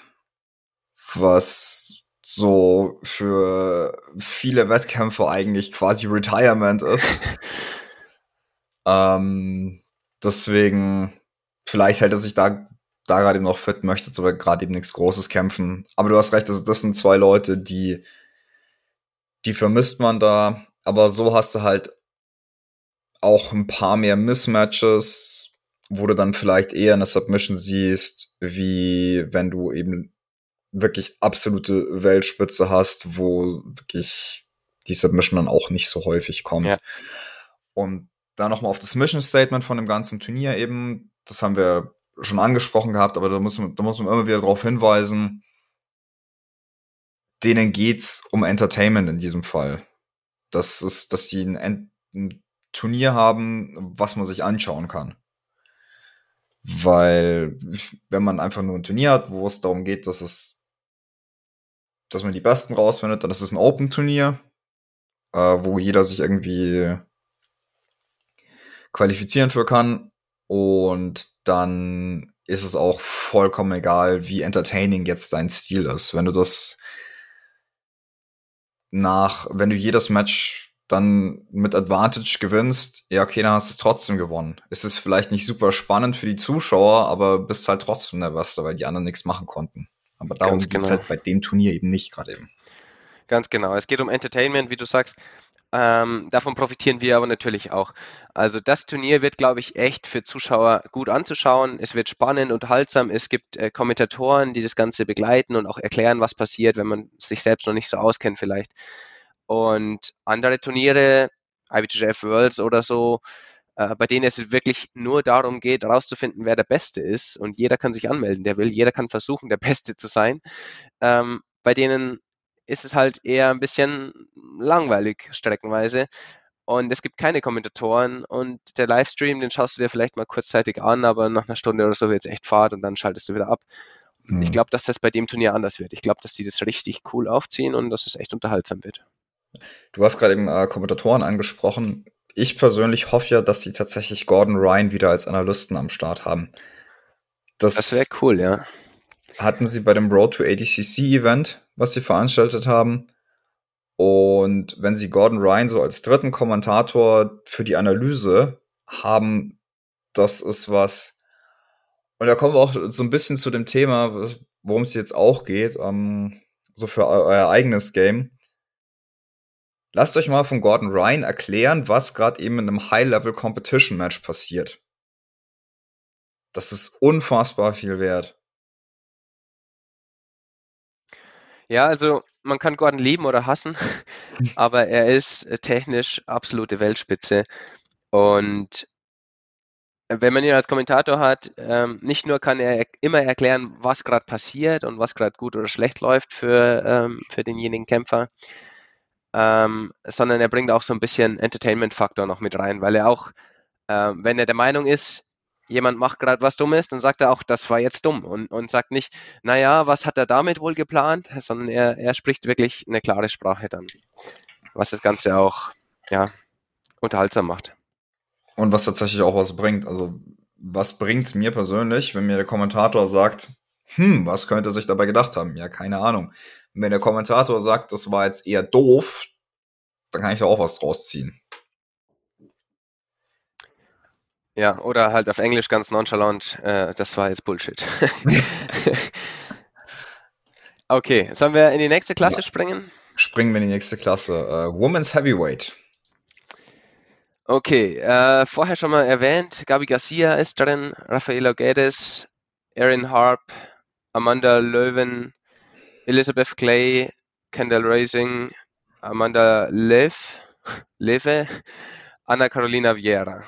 A: was so für viele Wettkämpfer eigentlich quasi Retirement ist. ähm, deswegen, vielleicht hält er sich da, da gerade eben noch fit, möchte jetzt aber gerade eben nichts Großes kämpfen. Aber du hast recht, das, das sind zwei Leute, die, die vermisst man da. Aber so hast du halt auch ein paar mehr Mismatches, wo du dann vielleicht eher eine Submission siehst, wie wenn du eben wirklich absolute Weltspitze hast, wo wirklich die Submission dann auch nicht so häufig kommt. Ja. Und da nochmal auf das Mission Statement von dem ganzen Turnier eben, das haben wir schon angesprochen gehabt, aber da muss man, da muss man immer wieder darauf hinweisen, denen geht's um Entertainment in diesem Fall. Das ist, dass die ein, ein Turnier haben, was man sich anschauen kann. Weil, wenn man einfach nur ein Turnier hat, wo es darum geht, dass es dass man die Besten rausfindet. Dann ist es ein Open-Turnier, äh, wo jeder sich irgendwie qualifizieren für kann. Und dann ist es auch vollkommen egal, wie entertaining jetzt dein Stil ist. Wenn du das nach, wenn du jedes Match dann mit Advantage gewinnst, ja, okay, dann hast du es trotzdem gewonnen. Es ist vielleicht nicht super spannend für die Zuschauer, aber bist halt trotzdem der Beste, weil die anderen nichts machen konnten. Aber darum geht es genau. halt bei dem Turnier eben nicht gerade eben.
B: Ganz genau. Es geht um Entertainment, wie du sagst. Ähm, davon profitieren wir aber natürlich auch. Also das Turnier wird, glaube ich, echt für Zuschauer gut anzuschauen. Es wird spannend, unterhaltsam. Es gibt äh, Kommentatoren, die das Ganze begleiten und auch erklären, was passiert, wenn man sich selbst noch nicht so auskennt vielleicht. Und andere Turniere, IBJF Worlds oder so, äh, bei denen es wirklich nur darum geht, herauszufinden, wer der Beste ist. Und jeder kann sich anmelden, der will. Jeder kann versuchen, der Beste zu sein. Ähm, bei denen ist es halt eher ein bisschen langweilig streckenweise. Und es gibt keine Kommentatoren und der Livestream, den schaust du dir vielleicht mal kurzzeitig an, aber nach einer Stunde oder so wird es echt Fahrt und dann schaltest du wieder ab. Mhm. Ich glaube, dass das bei dem Turnier anders wird. Ich glaube, dass die das richtig cool aufziehen und dass es echt unterhaltsam wird.
A: Du hast gerade eben äh, Kommentatoren angesprochen ich persönlich hoffe ja, dass sie tatsächlich Gordon Ryan wieder als Analysten am Start haben.
B: Das, das wäre cool, ja.
A: Hatten sie bei dem Road to ADCC Event, was sie veranstaltet haben. Und wenn sie Gordon Ryan so als dritten Kommentator für die Analyse haben, das ist was. Und da kommen wir auch so ein bisschen zu dem Thema, worum es jetzt auch geht, ähm, so für euer eigenes Game. Lasst euch mal von Gordon Ryan erklären, was gerade eben in einem High-Level-Competition-Match passiert. Das ist unfassbar viel wert.
B: Ja, also man kann Gordon lieben oder hassen, aber er ist äh, technisch absolute Weltspitze. Und wenn man ihn als Kommentator hat, ähm, nicht nur kann er immer erklären, was gerade passiert und was gerade gut oder schlecht läuft für, ähm, für denjenigen Kämpfer, ähm, sondern er bringt auch so ein bisschen Entertainment-Faktor noch mit rein, weil er auch, ähm, wenn er der Meinung ist, jemand macht gerade was Dummes, dann sagt er auch, das war jetzt dumm und, und sagt nicht, naja, was hat er damit wohl geplant, sondern er, er spricht wirklich eine klare Sprache dann, was das Ganze auch ja, unterhaltsam macht.
A: Und was tatsächlich auch was bringt. Also, was bringt es mir persönlich, wenn mir der Kommentator sagt, hm, was könnte er sich dabei gedacht haben? Ja, keine Ahnung. Wenn der Kommentator sagt, das war jetzt eher doof, dann kann ich da auch was draus ziehen.
B: Ja, oder halt auf Englisch ganz nonchalant, äh, das war jetzt Bullshit. okay, sollen wir in die nächste Klasse ja. springen?
A: Springen wir in die nächste Klasse. Uh, Women's Heavyweight.
B: Okay, äh, vorher schon mal erwähnt, Gabi Garcia ist drin, Rafaela Guedes, Erin Harp, Amanda Löwen, Elizabeth Clay, Kendall Racing, Amanda Lev, Leve, Anna Carolina Vieira.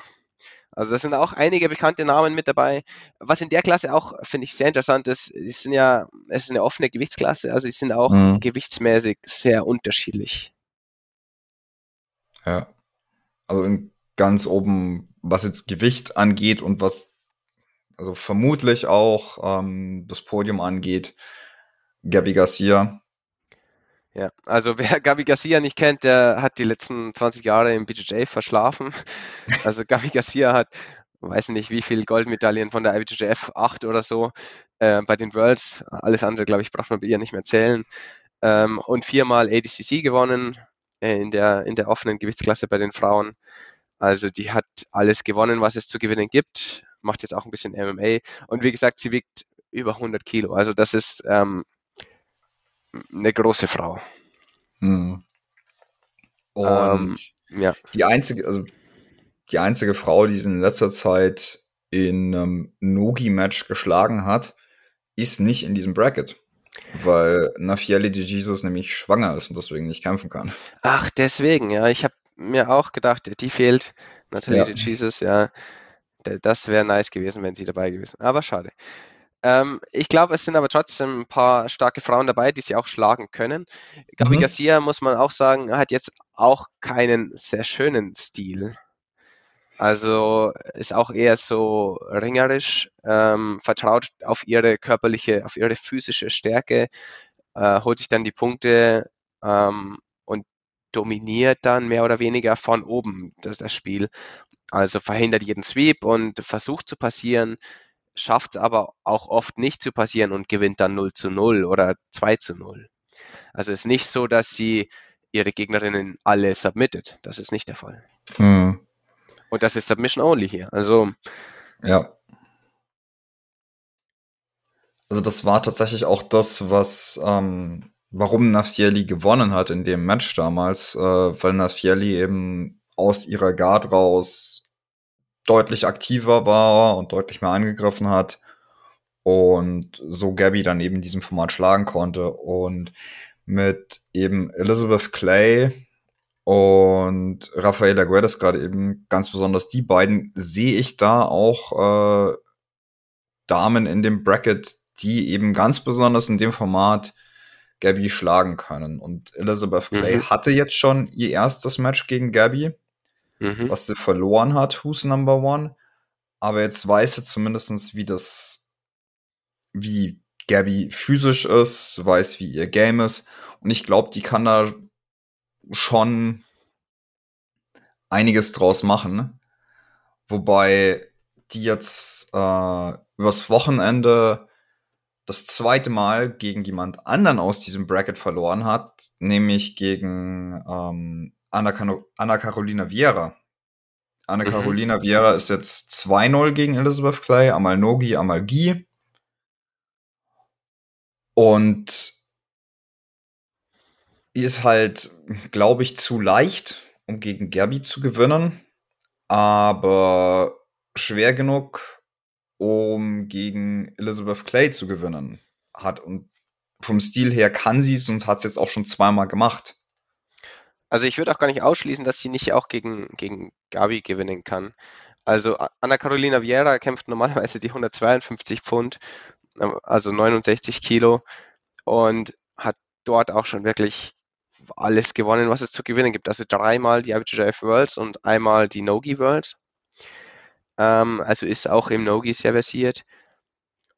B: Also das sind auch einige bekannte Namen mit dabei. Was in der Klasse auch, finde ich, sehr interessant ist, es sind ja, es ist eine offene Gewichtsklasse, also die sind auch mhm. gewichtsmäßig sehr unterschiedlich.
A: Ja. Also ganz oben, was jetzt Gewicht angeht und was also vermutlich auch ähm, das Podium angeht, Gabby Garcia.
B: Ja, also wer Gabi Garcia nicht kennt, der hat die letzten 20 Jahre im BJJ verschlafen. Also Gabi Garcia hat, weiß nicht wie viele Goldmedaillen von der IBJJF, acht oder so, äh, bei den Worlds. Alles andere, glaube ich, braucht man bei ihr nicht mehr zählen. Ähm, und viermal ADCC gewonnen äh, in, der, in der offenen Gewichtsklasse bei den Frauen. Also die hat alles gewonnen, was es zu gewinnen gibt. Macht jetzt auch ein bisschen MMA. Und wie gesagt, sie wiegt über 100 Kilo. Also das ist ähm, eine große Frau.
A: Mhm. Und ähm, ja. die einzige, also die einzige Frau, die sie in letzter Zeit in einem Nogi-Match geschlagen hat, ist nicht in diesem Bracket. Weil Nafieli de Jesus nämlich schwanger ist und deswegen nicht kämpfen kann.
B: Ach, deswegen, ja. Ich habe mir auch gedacht, die fehlt. Natalie ja. de Jesus, ja. Das wäre nice gewesen, wenn sie dabei gewesen wäre. Aber schade. Ähm, ich glaube, es sind aber trotzdem ein paar starke Frauen dabei, die sie auch schlagen können. Gabi mhm. Garcia, muss man auch sagen, hat jetzt auch keinen sehr schönen Stil. Also ist auch eher so ringerisch, ähm, vertraut auf ihre körperliche, auf ihre physische Stärke, äh, holt sich dann die Punkte ähm, und dominiert dann mehr oder weniger von oben das, das Spiel. Also verhindert jeden Sweep und versucht zu passieren, schafft es aber auch oft nicht zu passieren und gewinnt dann 0 zu 0 oder 2 zu 0. Also es ist nicht so, dass sie ihre Gegnerinnen alle submittet. Das ist nicht der Fall. Mhm. Und das ist Submission Only hier. Also.
A: Ja. Also das war tatsächlich auch das, was, ähm, warum Nafieli gewonnen hat in dem Match damals, äh, weil Nafieli eben aus ihrer Guard raus deutlich aktiver war und deutlich mehr angegriffen hat und so Gabby dann eben in diesem Format schlagen konnte und mit eben Elizabeth Clay und Rafaela Guedes gerade eben ganz besonders die beiden sehe ich da auch äh, Damen in dem Bracket, die eben ganz besonders in dem Format Gabby schlagen können. Und Elizabeth Clay mhm. hatte jetzt schon ihr erstes Match gegen Gabby mhm. was sie verloren hat, Who's Number One. Aber jetzt weiß sie zumindest, wie das, wie Gabby physisch ist, weiß, wie ihr Game ist. Und ich glaube, die kann da schon einiges draus machen. Wobei die jetzt äh, übers Wochenende das zweite Mal gegen jemand anderen aus diesem Bracket verloren hat, nämlich gegen ähm, Anna, Anna Carolina Vieira. Anna mhm. Carolina Vieira ist jetzt 2-0 gegen Elizabeth Clay, einmal Nogi, einmal Guy. Und ist halt, glaube ich, zu leicht, um gegen Gabi zu gewinnen, aber schwer genug, um gegen Elizabeth Clay zu gewinnen. Hat und vom Stil her kann sie es und hat es jetzt auch schon zweimal gemacht.
B: Also ich würde auch gar nicht ausschließen, dass sie nicht auch gegen, gegen Gabi gewinnen kann. Also Anna Carolina Vieira kämpft normalerweise die 152 Pfund, ähm, also 69 Kilo und hat dort auch schon wirklich alles gewonnen, was es zu gewinnen gibt. Also dreimal die IBJJF Worlds und einmal die Nogi Worlds. Ähm, also ist auch im Nogi sehr versiert.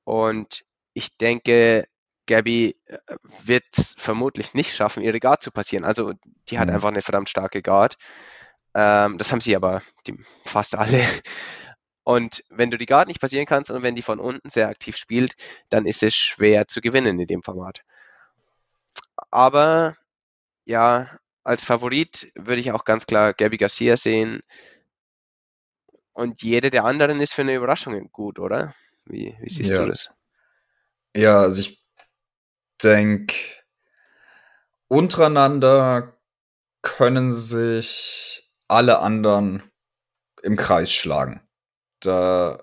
B: Und ich denke, Gabby äh, wird es vermutlich nicht schaffen, ihre Guard zu passieren. Also die hat mhm. einfach eine verdammt starke Guard. Ähm, das haben sie aber die, fast alle. Und wenn du die Guard nicht passieren kannst und wenn die von unten sehr aktiv spielt, dann ist es schwer zu gewinnen in dem Format. Aber ja, als Favorit würde ich auch ganz klar Gabby Garcia sehen. Und jede der anderen ist für eine Überraschung gut, oder? Wie, wie siehst
A: ja.
B: du das?
A: Ja, also ich denke, untereinander können sich alle anderen im Kreis schlagen. Da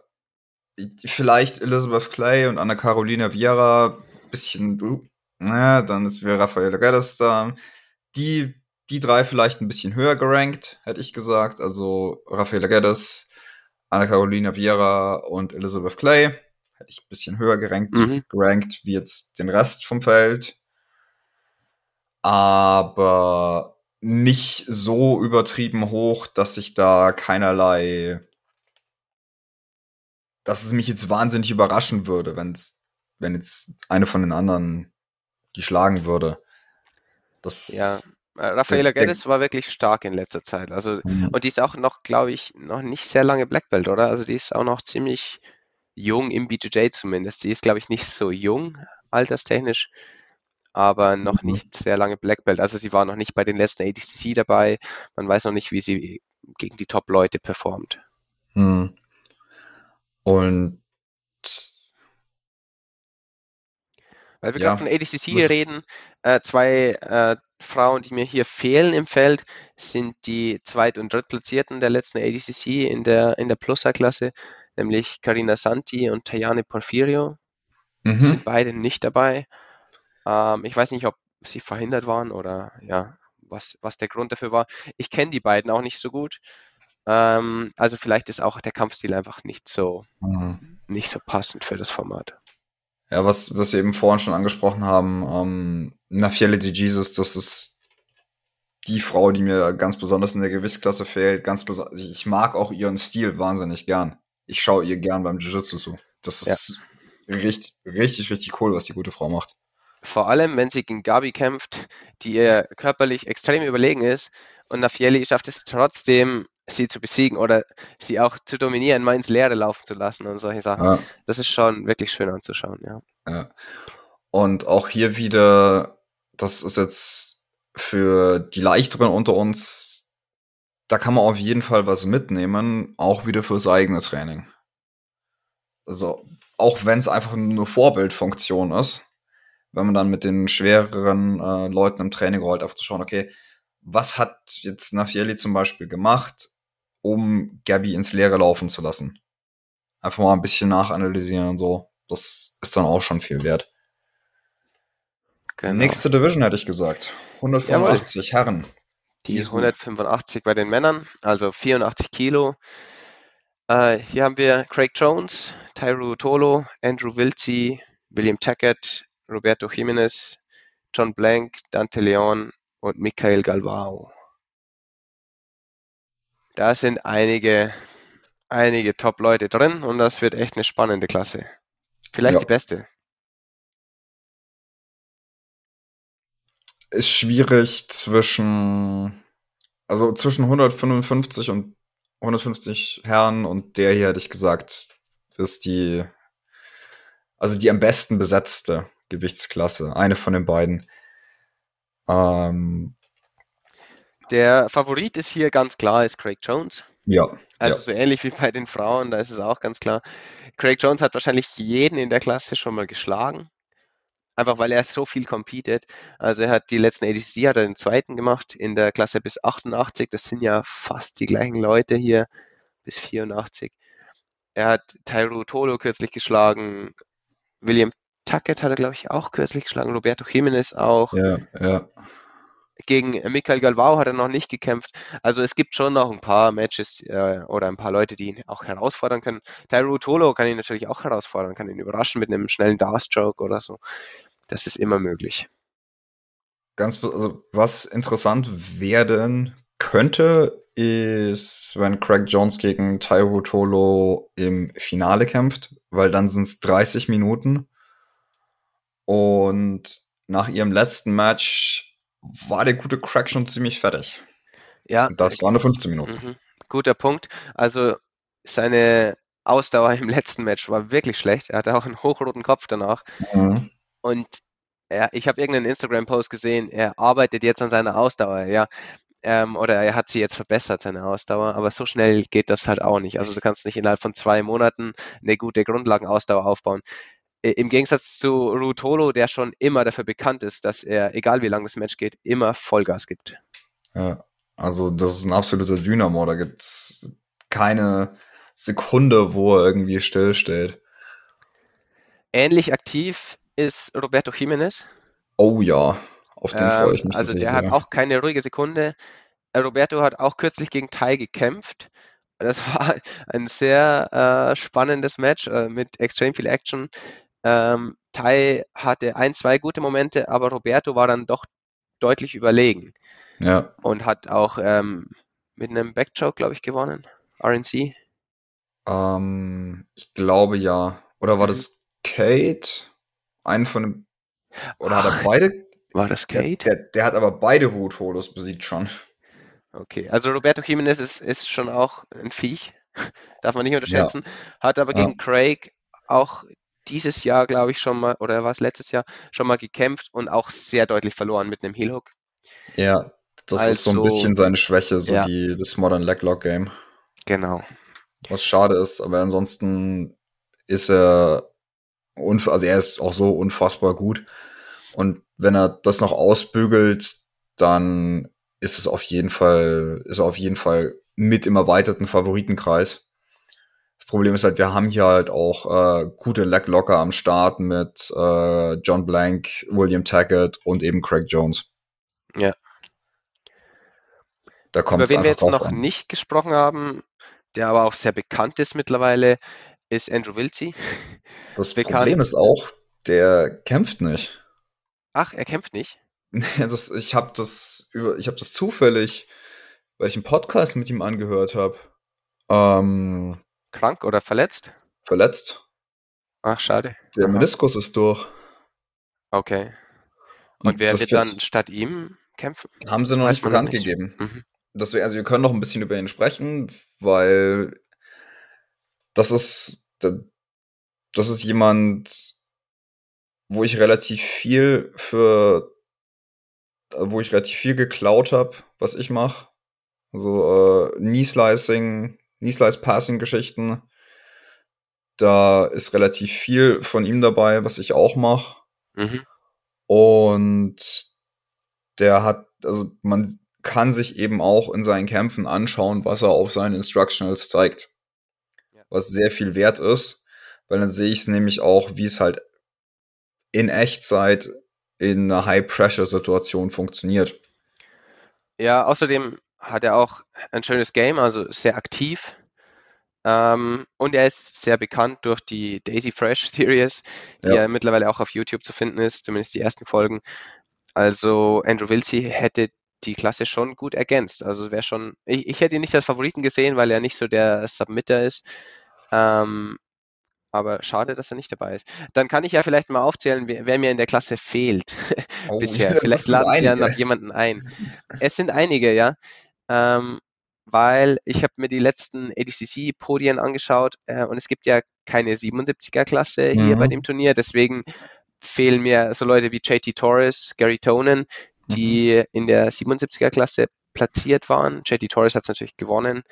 A: vielleicht Elizabeth Clay und Anna Carolina Vieira bisschen, uh, na, dann ist wir Rafael Reddes da. Die, die drei vielleicht ein bisschen höher gerankt, hätte ich gesagt. Also Rafael Geddes, Anna Carolina Vieira und Elizabeth Clay. Hätte ich ein bisschen höher gerankt, mhm. gerankt wie jetzt den Rest vom Feld. Aber nicht so übertrieben hoch, dass ich da keinerlei, dass es mich jetzt wahnsinnig überraschen würde, wenn's, wenn jetzt eine von den anderen die schlagen würde.
B: Das ja, äh, Raffaella Geddes war wirklich stark in letzter Zeit. Also, mhm. und die ist auch noch, glaube ich, noch nicht sehr lange Black Belt, oder? Also die ist auch noch ziemlich jung im BJJ zumindest. Sie ist, glaube ich, nicht so jung, alterstechnisch, aber noch mhm. nicht sehr lange Black Belt. Also sie war noch nicht bei den letzten ADCC dabei. Man weiß noch nicht, wie sie gegen die Top-Leute performt.
A: Mhm. Und
B: Weil wir ja. gerade von ADCC reden, äh, zwei äh, Frauen, die mir hier fehlen im Feld, sind die Zweit- und Drittplatzierten der letzten ADCC in der, in der Plusa-Klasse, nämlich Karina Santi und Tajane Porfirio. Mhm. Sind beide nicht dabei. Ähm, ich weiß nicht, ob sie verhindert waren oder ja, was, was der Grund dafür war. Ich kenne die beiden auch nicht so gut. Ähm, also vielleicht ist auch der Kampfstil einfach nicht so, mhm. nicht so passend für das Format.
A: Ja, was, was wir eben vorhin schon angesprochen haben, ähm, Nafiele de Jesus, das ist die Frau, die mir ganz besonders in der Gewichtsklasse fehlt. Ganz ich mag auch ihren Stil wahnsinnig gern. Ich schaue ihr gern beim Jiu-Jitsu zu. Das ist ja. richtig, richtig, richtig cool, was die gute Frau macht.
B: Vor allem, wenn sie gegen Gabi kämpft, die ihr körperlich extrem überlegen ist und Nafieli schafft es trotzdem, sie zu besiegen oder sie auch zu dominieren, mal ins Leere laufen zu lassen und solche Sachen. Ja. Das ist schon wirklich schön anzuschauen, ja.
A: ja. Und auch hier wieder, das ist jetzt für die leichteren unter uns, da kann man auf jeden Fall was mitnehmen, auch wieder fürs eigene Training. Also, auch wenn es einfach nur Vorbildfunktion ist, wenn man dann mit den schwereren äh, Leuten im Training rollt, einfach zu schauen, okay, was hat jetzt Nafieli zum Beispiel gemacht, um Gabby ins Leere laufen zu lassen. Einfach mal ein bisschen nachanalysieren und so. Das ist dann auch schon viel wert. Genau. Nächste Division hätte ich gesagt. 185 Jawohl. Herren.
B: Die, Die 185 bei den Männern, also 84 Kilo. Äh, hier haben wir Craig Jones, Tyro Tolo, Andrew Wiltsey, William Tackett, Roberto Jimenez, John Blank, Dante Leon und Michael Galvao. Da sind einige, einige Top-Leute drin und das wird echt eine spannende Klasse. Vielleicht ja. die beste.
A: Ist schwierig zwischen, also zwischen 155 und 150 Herren und der hier hätte ich gesagt, ist die, also die am besten besetzte Gewichtsklasse. Eine von den beiden. Ähm,
B: der Favorit ist hier ganz klar, ist Craig Jones.
A: Ja.
B: Also
A: ja.
B: so ähnlich wie bei den Frauen, da ist es auch ganz klar. Craig Jones hat wahrscheinlich jeden in der Klasse schon mal geschlagen. Einfach weil er so viel competet. Also er hat die letzten ADCC, hat er den zweiten gemacht in der Klasse bis 88. Das sind ja fast die gleichen Leute hier bis 84. Er hat Tyro Tolo kürzlich geschlagen. William Tuckett hat er, glaube ich, auch kürzlich geschlagen. Roberto Jimenez auch.
A: Ja, ja.
B: Gegen Michael Galvao hat er noch nicht gekämpft. Also es gibt schon noch ein paar Matches äh, oder ein paar Leute, die ihn auch herausfordern können. Tyro Tolo kann ihn natürlich auch herausfordern, kann ihn überraschen mit einem schnellen Dart-Stroke oder so. Das ist immer möglich.
A: Ganz, also was interessant werden könnte, ist, wenn Craig Jones gegen Tyro Tolo im Finale kämpft, weil dann sind es 30 Minuten. Und nach ihrem letzten Match war der gute Craig schon ziemlich fertig.
B: Ja.
A: Das waren nur 15 Minuten.
B: Mhm. Guter Punkt. Also seine Ausdauer im letzten Match war wirklich schlecht. Er hatte auch einen hochroten Kopf danach.
A: Mhm.
B: Und er, ich habe irgendeinen Instagram-Post gesehen, er arbeitet jetzt an seiner Ausdauer, ja. Ähm, oder er hat sie jetzt verbessert, seine Ausdauer, aber so schnell geht das halt auch nicht. Also du kannst nicht innerhalb von zwei Monaten eine gute Grundlagenausdauer aufbauen. Im Gegensatz zu Rutolo, der schon immer dafür bekannt ist, dass er, egal wie lang das Match geht, immer Vollgas gibt.
A: Ja, also das ist ein absoluter Dynamo. Da gibt es keine Sekunde, wo er irgendwie stillsteht.
B: Ähnlich aktiv ist Roberto Jimenez.
A: Oh ja, auf den ähm, freue ich mich.
B: Also der sehr. hat auch keine ruhige Sekunde. Äh, Roberto hat auch kürzlich gegen Tai gekämpft. Das war ein sehr äh, spannendes Match äh, mit extrem viel Action. Ähm, Tai hatte ein, zwei gute Momente, aber Roberto war dann doch deutlich überlegen.
A: Ja.
B: Und hat auch ähm, mit einem Backchoke, glaube ich, gewonnen. RNC.
A: Ähm, ich glaube ja. Oder war mhm. das Kate? Einen von dem. Oder Ach, hat er beide?
B: War das Kate?
A: Der, der, der hat aber beide Root Holos besiegt schon.
B: Okay, also Roberto Jimenez ist, ist schon auch ein Viech. Darf man nicht unterschätzen. Ja. Hat aber gegen ja. Craig auch dieses Jahr, glaube ich, schon mal, oder war es letztes Jahr, schon mal gekämpft und auch sehr deutlich verloren mit einem Heel Hook.
A: Ja, das also, ist so ein also bisschen seine Schwäche, so ja. die, das Modern Leglock Game.
B: Genau.
A: Was schade ist, aber ansonsten ist er also er ist auch so unfassbar gut. Und wenn er das noch ausbügelt, dann ist es auf jeden Fall, ist er auf jeden Fall mit im erweiterten Favoritenkreis. Das Problem ist halt, wir haben hier halt auch äh, gute Leglocker am Start mit äh, John Blank, William Taggart und eben Craig Jones.
B: Ja.
A: Da kommt
B: Über wen wir jetzt noch an. nicht gesprochen haben, der aber auch sehr bekannt ist mittlerweile, ist Andrew Wiltsey.
A: Das bekannt. Problem ist auch, der kämpft nicht.
B: Ach, er kämpft nicht?
A: das, ich habe das über, ich habe das zufällig, weil ich einen Podcast mit ihm angehört habe. Ähm,
B: Krank oder verletzt?
A: Verletzt.
B: Ach, schade.
A: Der Aha. Meniskus ist durch.
B: Okay. Und, Und wer wird dann statt ihm kämpfen?
A: Haben sie noch Weiß nicht bekannt nicht. gegeben. Mhm. Deswegen, also wir können noch ein bisschen über ihn sprechen, weil das ist das ist jemand, wo ich relativ viel für, wo ich relativ viel geklaut habe, was ich mache. Also äh, Knee-Slicing, Knee-Slice-Passing-Geschichten. Da ist relativ viel von ihm dabei, was ich auch mache. Mhm. Und der hat, also man kann sich eben auch in seinen Kämpfen anschauen, was er auf seinen Instructionals zeigt was sehr viel wert ist, weil dann sehe ich es nämlich auch, wie es halt in Echtzeit in einer High-Pressure-Situation funktioniert.
B: Ja, außerdem hat er auch ein schönes Game, also sehr aktiv. Ähm, und er ist sehr bekannt durch die Daisy Fresh Series, die ja. ja mittlerweile auch auf YouTube zu finden ist, zumindest die ersten Folgen. Also Andrew Wilsey hätte die Klasse schon gut ergänzt. Also wäre schon, ich, ich hätte ihn nicht als Favoriten gesehen, weil er nicht so der Submitter ist. Ähm, aber schade, dass er nicht dabei ist. Dann kann ich ja vielleicht mal aufzählen, wer, wer mir in der Klasse fehlt oh, bisher. Vielleicht laden Sie ja noch jemanden ein. Es sind einige, ja. Ähm, weil ich habe mir die letzten ADCC-Podien angeschaut äh, und es gibt ja keine 77er-Klasse mhm. hier bei mhm. dem Turnier. Deswegen fehlen mir so Leute wie JT Torres, Gary Tonen, die mhm. in der 77er-Klasse platziert waren. JT Torres hat es natürlich gewonnen.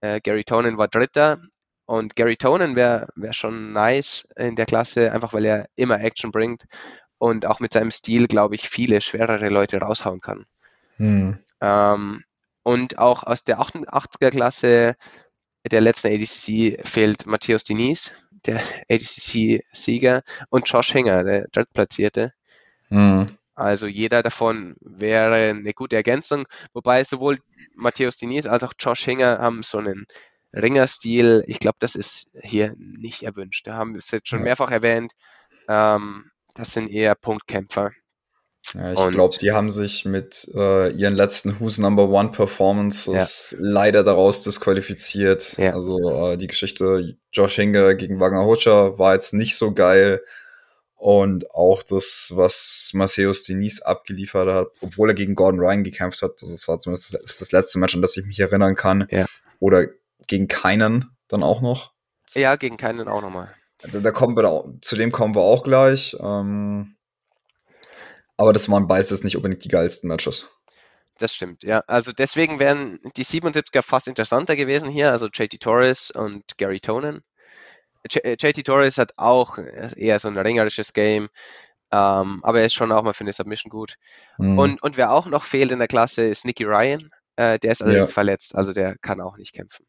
B: Äh, Gary Tonen war Dritter. Und Gary Tonen wäre wär schon nice in der Klasse, einfach weil er immer Action bringt und auch mit seinem Stil, glaube ich, viele schwerere Leute raushauen kann.
A: Hm.
B: Ähm, und auch aus der 88er-Klasse der letzten ADCC fehlt Matthäus Diniz, der ADCC-Sieger, und Josh Hinger, der Drittplatzierte.
A: Hm.
B: Also jeder davon wäre eine gute Ergänzung, wobei sowohl Matthäus Diniz als auch Josh Hinger haben so einen Ringerstil. Ich glaube, das ist hier nicht erwünscht. Da haben wir es jetzt schon mehrfach erwähnt. Ähm, das sind eher Punktkämpfer.
A: Ja, ich glaube, die haben sich mit äh, ihren letzten Who's Number One Performances leider daraus disqualifiziert.
B: Ja.
A: Also äh, die Geschichte Josh Hinge gegen Wagner Hocha war jetzt nicht so geil. Und auch das, was Matthäus Diniz abgeliefert hat, obwohl er gegen Gordon Ryan gekämpft hat, das war zumindest das, das letzte Match, an das ich mich erinnern kann.
B: Ja.
A: Oder gegen keinen dann auch noch.
B: Ja, gegen keinen auch nochmal.
A: Da, da kommen wir da, zu dem kommen wir auch gleich. Ähm, aber das waren beides nicht unbedingt die geilsten Matches.
B: Das stimmt, ja. Also deswegen wären die 77er fast interessanter gewesen hier, also JT Torres und Gary Tonen. J- äh, JT Torres hat auch eher so ein ringerisches Game, ähm, aber er ist schon auch mal für eine Submission gut.
A: Mhm.
B: Und, und wer auch noch fehlt in der Klasse ist Nicky Ryan. Äh, der ist allerdings
A: Ja.
B: verletzt, also der kann auch nicht kämpfen.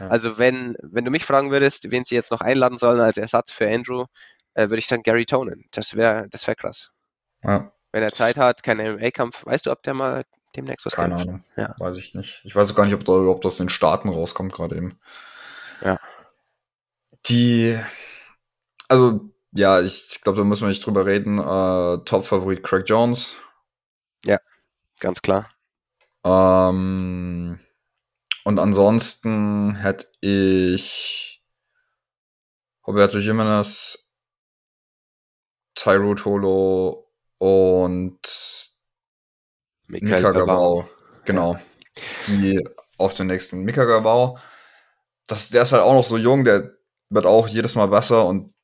A: Ja.
B: Also wenn, wenn du mich fragen würdest, wen sie jetzt noch einladen sollen als Ersatz für Andrew, äh, würde ich sagen Gary Tonen. Das wäre das wär krass.
A: Ja,
B: Wenn er Zeit hat, kein MMA-Kampf. Weißt du, ob der mal demnächst was
A: keine
B: kämpft?
A: Ahnung.
B: Ja.
A: Weiß ich nicht. Ich weiß gar nicht, ob, da, ob das in den Staaten rauskommt, gerade eben.
B: Ja.
A: Die, also, ja, ich glaube, da müssen wir nicht drüber reden. Äh, Top-Favorit Craig Jones.
B: Ganz klar.
A: Ähm, und ansonsten hätte ich Roberto Jimenez, Tyro Tolo und Mika. Gabau. Genau. Die auf den nächsten. Mika Gabau, das, der ist halt auch noch so jung, der wird auch jedes Mal besser und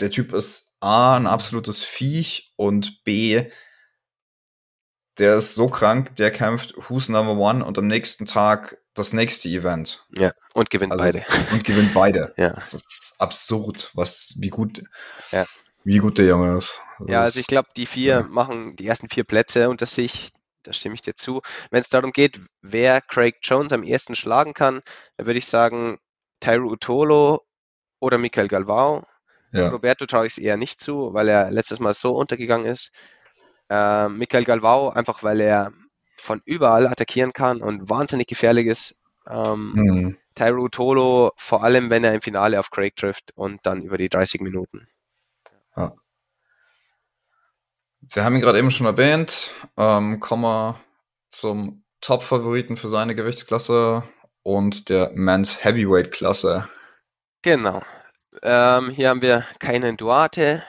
A: der Typ ist A, ein absolutes Viech und B, der ist so krank, der kämpft Who's Number One und am nächsten Tag das nächste Event
B: Ja, und gewinnt
A: Also-
B: beide.
A: und gewinnt beide.
B: Ja.
A: Das ist absurd, was, wie gut,
B: Ja.
A: Wie gut der Junge ist. Das
B: Ja, also ich glaube, die vier
A: ja.
B: machen die ersten vier Plätze unter sich. Da stimme ich dir zu. Wenn es darum geht, wer Craig Jones am ersten schlagen kann, dann würde ich sagen Tyro Utolo oder Michael Galvao.
A: ja.
B: Roberto traue ich es eher nicht zu, weil er letztes Mal so untergegangen ist. Ähm, Michael Galvao, einfach weil er von überall attackieren kann und wahnsinnig gefährlich ist. Ähm,
A: Hm.
B: Tyro Tolo, vor allem wenn er im Finale auf Craig trifft und dann über die 30 Minuten.
A: Wir haben ihn gerade eben schon erwähnt. Ähm, kommen wir zum Top-Favoriten für seine Gewichtsklasse und der Men's Heavyweight-Klasse.
B: Genau. Ähm, hier haben wir Kainan Duarte,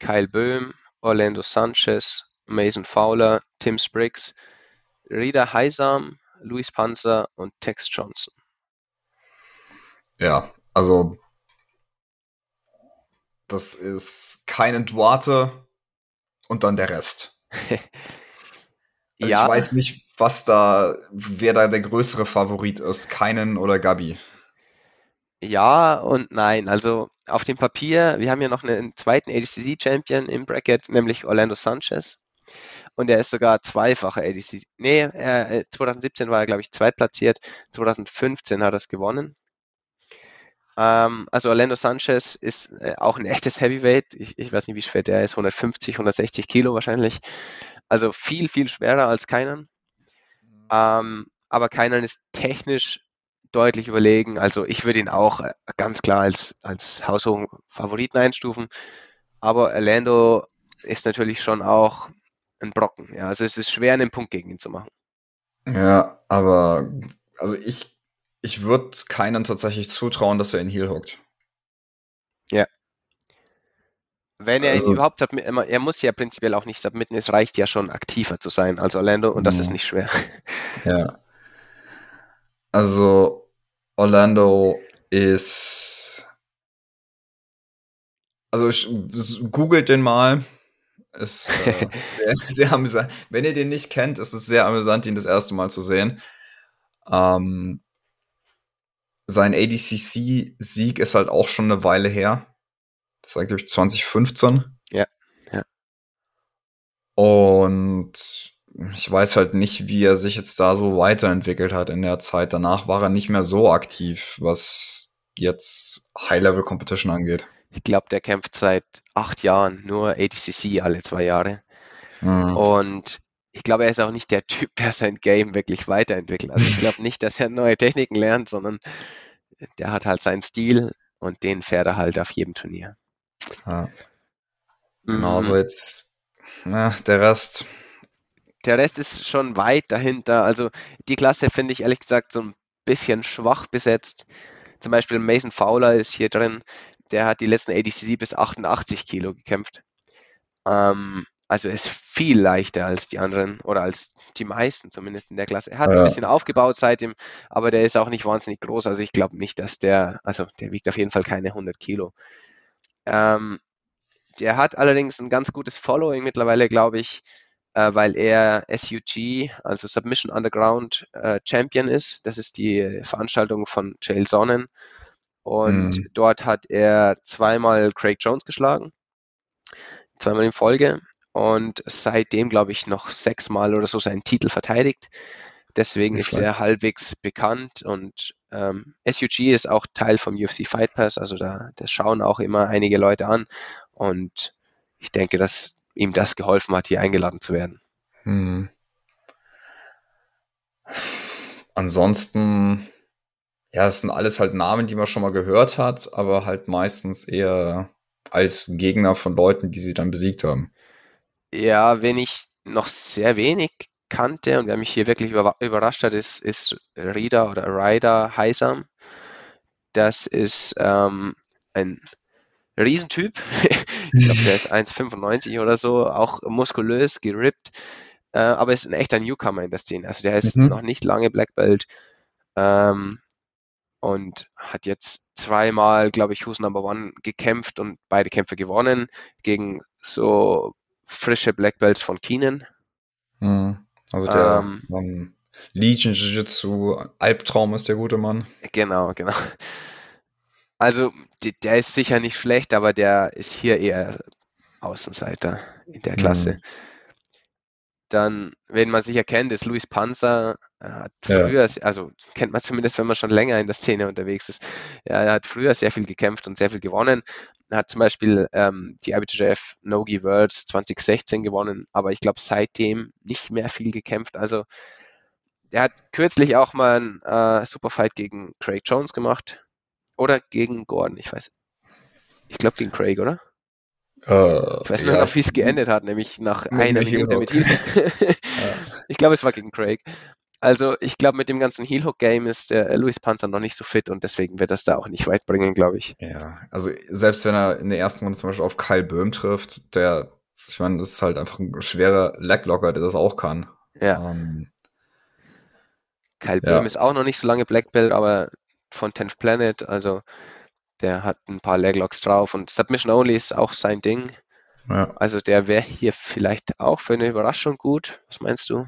B: Kyle Böhm, Orlando Sanchez, Mason Fowler, Tim Spriggs, Rida Heisam, Luis Panzer und Tex Johnson.
A: Ja, also das ist keinen Duarte und dann der Rest. Also
B: ja,
A: Ich weiß nicht, was da, wer da der größere Favorit ist, keinen oder Gabi.
B: ja und nein. Also auf dem Papier, wir haben ja noch einen zweiten ADCC-Champion im Bracket, nämlich Orlando Sanchez. Und er ist sogar zweifacher ADCC. Nee, er, äh, 2017 war er, glaube ich, zweitplatziert. 2015 hat er es gewonnen. Ähm, also Orlando Sanchez ist äh, auch ein echtes Heavyweight. Ich, ich weiß nicht, wie schwer der ist. 150, 160 Kilo wahrscheinlich. Also viel, viel schwerer als Keinan. Ähm, aber Keinan ist technisch deutlich überlegen. Also ich würde ihn auch äh, ganz klar als, als haushohen Favoriten einstufen. Aber Orlando ist natürlich schon auch ein Brocken. Ja, also es ist schwer, einen Punkt gegen ihn zu machen.
A: Ja, aber also ich, ich würde keinen tatsächlich zutrauen, dass er in Heel hockt.
B: Wenn er ihn
A: Also-
B: überhaupt er muss ja prinzipiell auch nicht submitten, es reicht ja schon aktiver zu sein als Orlando und das
A: Mhm.
B: ist nicht schwer.
A: Ja. Also Orlando ist. Also ich, googelt den mal. Ist äh, sehr, sehr amüsant. Wenn ihr den nicht kennt, ist es sehr amüsant, ihn das erste Mal zu sehen. Ähm, sein ADCC-Sieg ist halt auch schon eine Weile her. Das war, glaube ich, 2015.
B: Ja, ja.
A: Und ich weiß halt nicht, wie er sich jetzt da so weiterentwickelt hat in der Zeit. Danach war er nicht mehr so aktiv, was jetzt High-Level-Competition angeht.
B: Ich glaube, der kämpft seit acht Jahren nur ADCC alle zwei Jahre. Mhm. Und ich glaube, er ist auch nicht der Typ, der sein Game wirklich weiterentwickelt. Also ich glaube nicht, dass er neue Techniken lernt, sondern der hat halt seinen Stil und den fährt er halt auf jedem Turnier.
A: Ja. Genau, mhm. so jetzt, na, der Rest.
B: Der Rest ist schon weit dahinter. Also die Klasse finde ich ehrlich gesagt so ein bisschen schwach besetzt. Zum Beispiel Mason Fowler ist hier drin. Der hat die letzten ADCC bis 88 Kilo gekämpft. Ähm, also er ist viel leichter als die anderen oder als die meisten zumindest in der Klasse. Er hat ja. ein bisschen aufgebaut seitdem, aber der ist auch nicht wahnsinnig groß. Also ich glaube nicht, dass der, also der wiegt auf jeden Fall keine 100 Kilo. Ähm, der hat allerdings ein ganz gutes Following mittlerweile, glaube ich, äh, weil er SUG, also Submission Underground äh, Champion ist. Das ist die Veranstaltung von Chael Sonnen. Und mhm. dort hat er zweimal Craig Jones geschlagen. Zweimal in Folge und seitdem, glaube ich, noch sechsmal oder so seinen Titel verteidigt. Deswegen ist er halbwegs bekannt und ähm, SUG ist auch Teil vom UFC Fight Pass, also da das schauen auch immer einige Leute an und ich denke, dass ihm das geholfen hat, hier eingeladen zu werden. Hm.
A: Ansonsten, ja, es sind alles halt Namen, die man schon mal gehört hat, aber halt meistens eher als Gegner von Leuten, die sie dann besiegt haben.
B: Ja, wen ich noch sehr wenig kannte und wer mich hier wirklich überrascht hat, ist, ist Rida oder Ryder Heisam. Das ist ähm, ein Riesentyp. ich glaube, der ist 1,95 oder so, auch muskulös, gerippt, äh, aber ist ein echter Newcomer in der Szene. Also der ist mhm. noch nicht lange Black Belt ähm, und hat jetzt zweimal, glaube ich, Who's Number One gekämpft und beide Kämpfe gewonnen gegen so frische Black Belts von Keenan.
A: Mhm. Also der ähm, um, Legion Jiu-Jitsu Albtraum ist der gute Mann.
B: Genau, genau. Also der ist sicher nicht schlecht, aber der ist hier eher Außenseiter in der Klasse. Mhm. Dann, wenn man sich erkennt, ist Luis Panzer, hat früher, ja. also kennt man zumindest, wenn man schon länger in der Szene unterwegs ist. Er hat früher sehr viel gekämpft und sehr viel gewonnen. Er hat zum Beispiel ähm, die IBJJF Nogi Worlds 2016 gewonnen, aber ich glaube seitdem nicht mehr viel gekämpft. Also er hat kürzlich auch mal einen äh, Superfight gegen Craig Jones gemacht oder gegen Gordon, ich weiß. Ich glaube gegen Craig, oder? Uh, ich weiß nur ja. noch, wie es geendet hat, nämlich nach einer Minute mit ja. Ich glaube, es war gegen Craig. Also ich glaube, mit dem ganzen Heel-Hook-Game ist der Luis Panzer noch nicht so fit und deswegen wird das da auch nicht weit bringen, glaube ich.
A: Ja, also selbst wenn er in der ersten Runde zum Beispiel auf Kyle Böhm trifft, der, ich meine, das ist halt einfach ein schwerer Leglocker, der das auch kann.
B: Ja. Um, ähm, Kyle ja. Böhm ist auch noch nicht so lange Black Belt, aber von 10th Planet, also der hat ein paar Leglocks drauf und Submission Only ist auch sein Ding. Ja. Also der wäre hier vielleicht auch für eine Überraschung gut. Was meinst du?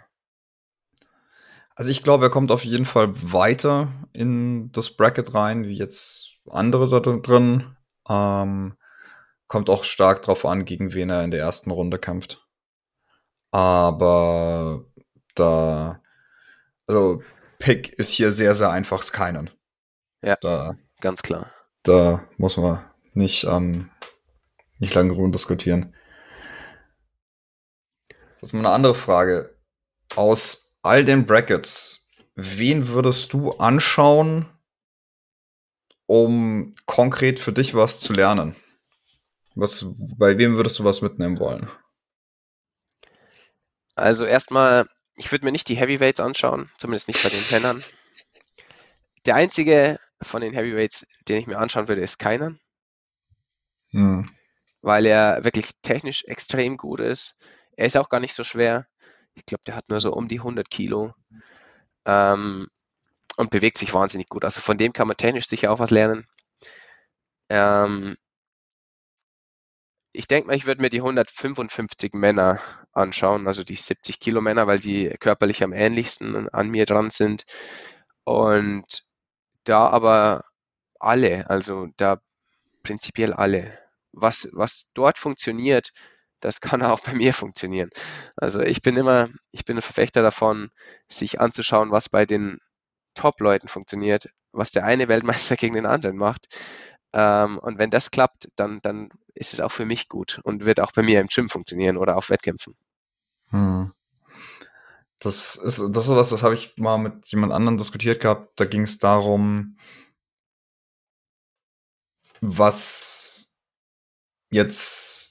A: Also ich glaube, er kommt auf jeden Fall weiter in das Bracket rein, wie jetzt andere da drin. Ähm, kommt auch stark drauf an, gegen wen er in der ersten Runde kämpft. Aber da, also Pick ist hier sehr, sehr einfach keinen.
B: Ja, da, ganz klar.
A: Da muss man nicht, ähm, nicht lange rum diskutieren. Das ist mal eine andere Frage. Aus all den Brackets, wen würdest du anschauen, um konkret für dich was zu lernen? Was, bei wem würdest du was mitnehmen wollen?
B: Also erstmal, ich würde mir nicht die Heavyweights anschauen, zumindest nicht bei den Männern. Der einzige von den Heavyweights, den ich mir anschauen würde, ist keiner. Hm. Weil er wirklich technisch extrem gut ist. Er ist auch gar nicht so schwer. Ich glaube, der hat nur so um die 100 Kilo ähm, und bewegt sich wahnsinnig gut. Also von dem kann man technisch sicher auch was lernen. Ähm, ich denke mal, ich würde mir die 155 Männer anschauen, also die 70 Kilo Männer, weil die körperlich am ähnlichsten an mir dran sind. Und da aber alle, also da prinzipiell alle. Was, was dort funktioniert, das kann auch bei mir funktionieren. Also ich bin immer, ich bin ein Verfechter davon, sich anzuschauen, was bei den Top-Leuten funktioniert, was der eine Weltmeister gegen den anderen macht. Ähm, und wenn das klappt, dann, dann ist es auch für mich gut und wird auch bei mir im Gym funktionieren oder auf Wettkämpfen. Hm.
A: Das ist, das ist was, das habe ich mal mit jemand anderem diskutiert gehabt. Da ging es darum, was jetzt,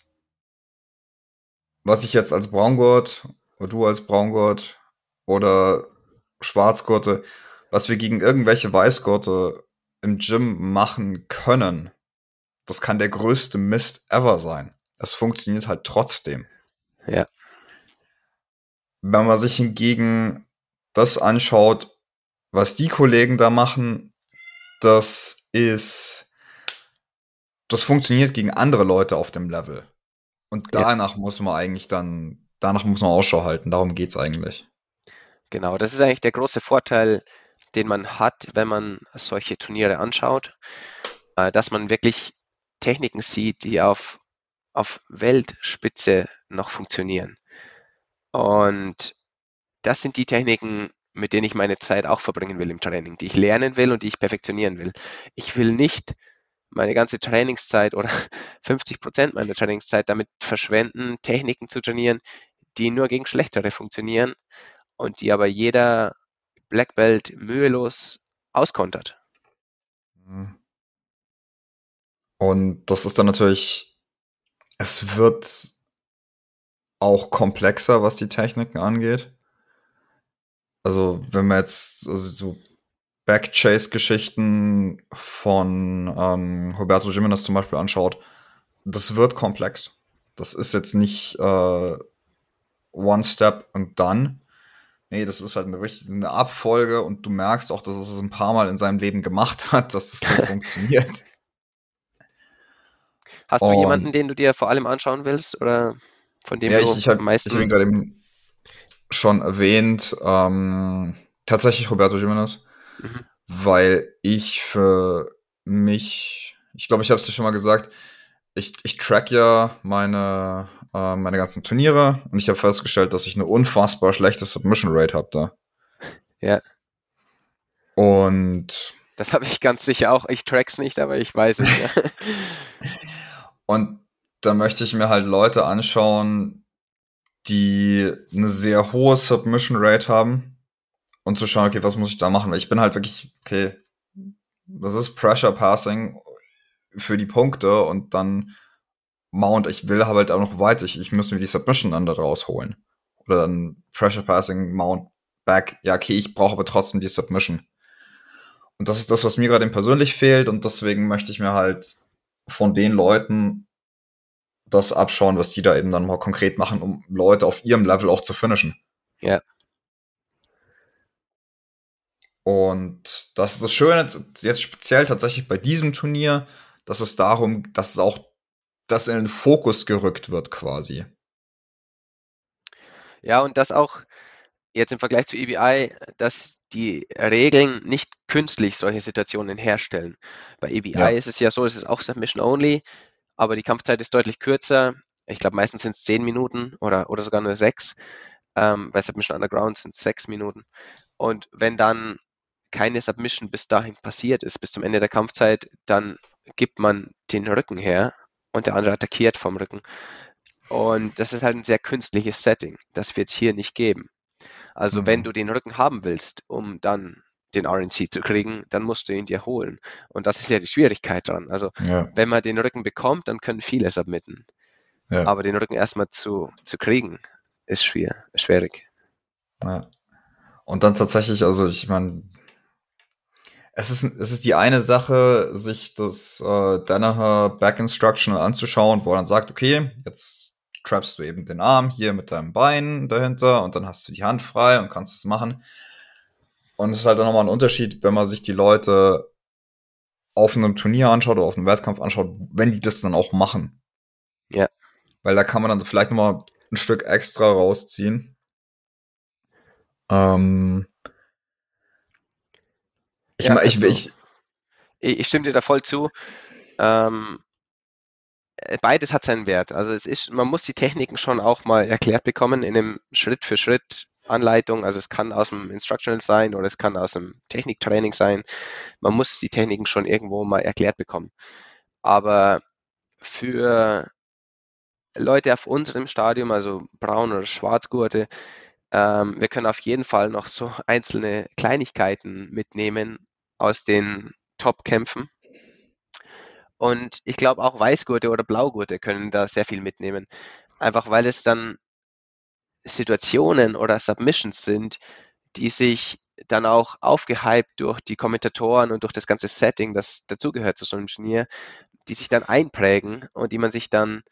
A: was ich jetzt als Braungurt oder du als Braungurt oder Schwarzgurte, was wir gegen irgendwelche Weißgurte im Gym machen können, das kann der größte Mist ever sein. Es funktioniert halt trotzdem.
B: Ja.
A: Wenn man sich hingegen das anschaut, was die Kollegen da machen, das ist, das funktioniert gegen andere Leute auf dem Level. Und danach ja. muss man eigentlich dann, danach muss man Ausschau halten. Darum geht's eigentlich.
B: Genau, das ist eigentlich der große Vorteil, den man hat, wenn man solche Turniere anschaut, äh, dass man wirklich Techniken sieht, die auf, auf Weltspitze noch funktionieren. Und das sind die Techniken, mit denen ich meine Zeit auch verbringen will im Training, die ich lernen will und die ich perfektionieren will. Ich will nicht meine ganze Trainingszeit oder 50 Prozent meiner Trainingszeit damit verschwenden, Techniken zu trainieren, die nur gegen Schlechtere funktionieren und die aber jeder Black Belt mühelos auskontert.
A: Mhm. Und das ist dann natürlich, es wird auch komplexer, was die Techniken angeht. Also, wenn man jetzt also so Backchase-Geschichten von ähm, Roberto Jimenez zum Beispiel anschaut, das wird komplex. Das ist jetzt nicht äh, One Step und Done, nee, das ist halt eine, eine Abfolge und du merkst auch, dass es ein paar Mal in seinem Leben gemacht hat, dass das so funktioniert.
B: Hast du und, jemanden, den du dir vor allem anschauen willst oder von dem
A: ja,
B: du
A: ich, ich hab, am meisten? Ich habe gerade eben schon erwähnt, ähm, tatsächlich Roberto Jimenez, mhm. weil ich für mich, ich glaube, ich habe es dir schon mal gesagt, ich, ich track ja meine äh, meine ganzen Turniere und ich habe festgestellt, dass ich eine unfassbar schlechte Submission Rate habe da.
B: Ja.
A: Und
B: das habe ich ganz sicher auch. Ich track's nicht, aber ich weiß es ja.
A: und da möchte ich mir halt Leute anschauen, die eine sehr hohe Submission Rate haben und zu schauen, okay, was muss ich da machen? Weil ich bin halt wirklich, okay, das ist Pressure Passing für die Punkte und dann Mount, ich will halt auch noch weiter, ich, ich muss mir die Submission dann da rausholen. Oder dann Pressure Passing, Mount, Back. Ja, okay, ich brauche aber trotzdem die Submission. Und das ist das, was mir gerade persönlich fehlt und deswegen möchte ich mir halt von den Leuten das abschauen, was die da eben dann mal konkret machen, um Leute auf ihrem Level auch zu finishen.
B: Ja.
A: Und das ist das Schöne, jetzt speziell tatsächlich bei diesem Turnier, dass es darum, dass es auch das in den Fokus gerückt wird quasi.
B: Ja, und das auch jetzt im Vergleich zu EBI, dass die Regeln nicht künstlich solche Situationen herstellen. Bei EBI ja. ist es ja so, es ist auch Submission Only, aber die Kampfzeit ist deutlich kürzer. Ich glaube, meistens sind es zehn Minuten oder, oder sogar nur sechs. Ähm, bei Submission Underground sind es sechs Minuten. Und wenn dann keine Submission bis dahin passiert ist, bis zum Ende der Kampfzeit, dann gibt man den Rücken her und der andere attackiert vom Rücken. Und das ist halt ein sehr künstliches Setting. Das wird es hier nicht geben. Also mhm. wenn du den Rücken haben willst, um dann den RNC zu kriegen, dann musst du ihn dir holen. Und das ist ja die Schwierigkeit dran. Also ja. wenn man den Rücken bekommt, dann können viele submitten. Ja. Aber den Rücken erstmal zu, zu kriegen, ist schwer, schwierig.
A: Ja. Und dann tatsächlich, also ich meine, es ist, es ist die eine Sache, sich das äh, Danaher Back Instructional anzuschauen, wo er dann sagt, okay, jetzt trappst du eben den Arm hier mit deinem Bein dahinter und dann hast du die Hand frei und kannst es machen. Und es ist halt dann nochmal ein Unterschied, wenn man sich die Leute auf einem Turnier anschaut oder auf einem Wettkampf anschaut, wenn die das dann auch machen.
B: Ja.
A: Weil da kann man dann vielleicht nochmal ein Stück extra rausziehen. Ähm,
B: ich, ja, ich, also, ich, ich, stimme dir da voll zu. Ähm, äh, beides hat seinen Wert. Also es ist, man muss die Techniken schon auch mal erklärt bekommen in einem Schritt für Schritt Anleitung. Also es kann aus dem Instructional sein oder es kann aus dem Techniktraining sein. Man muss die Techniken schon irgendwo mal erklärt bekommen. Aber für Leute auf unserem Stadium, also Braun- oder Schwarzgurte, ähm, wir können auf jeden Fall noch so einzelne Kleinigkeiten mitnehmen aus den Top-Kämpfen. Und ich glaube auch Weißgurte oder Blaugurte können da sehr viel mitnehmen. Einfach weil es dann Situationen oder Submissions sind, die sich dann auch aufgehypt durch die Kommentatoren und durch das ganze Setting, das dazugehört zu so einem Turnier, die sich dann einprägen und die man sich dann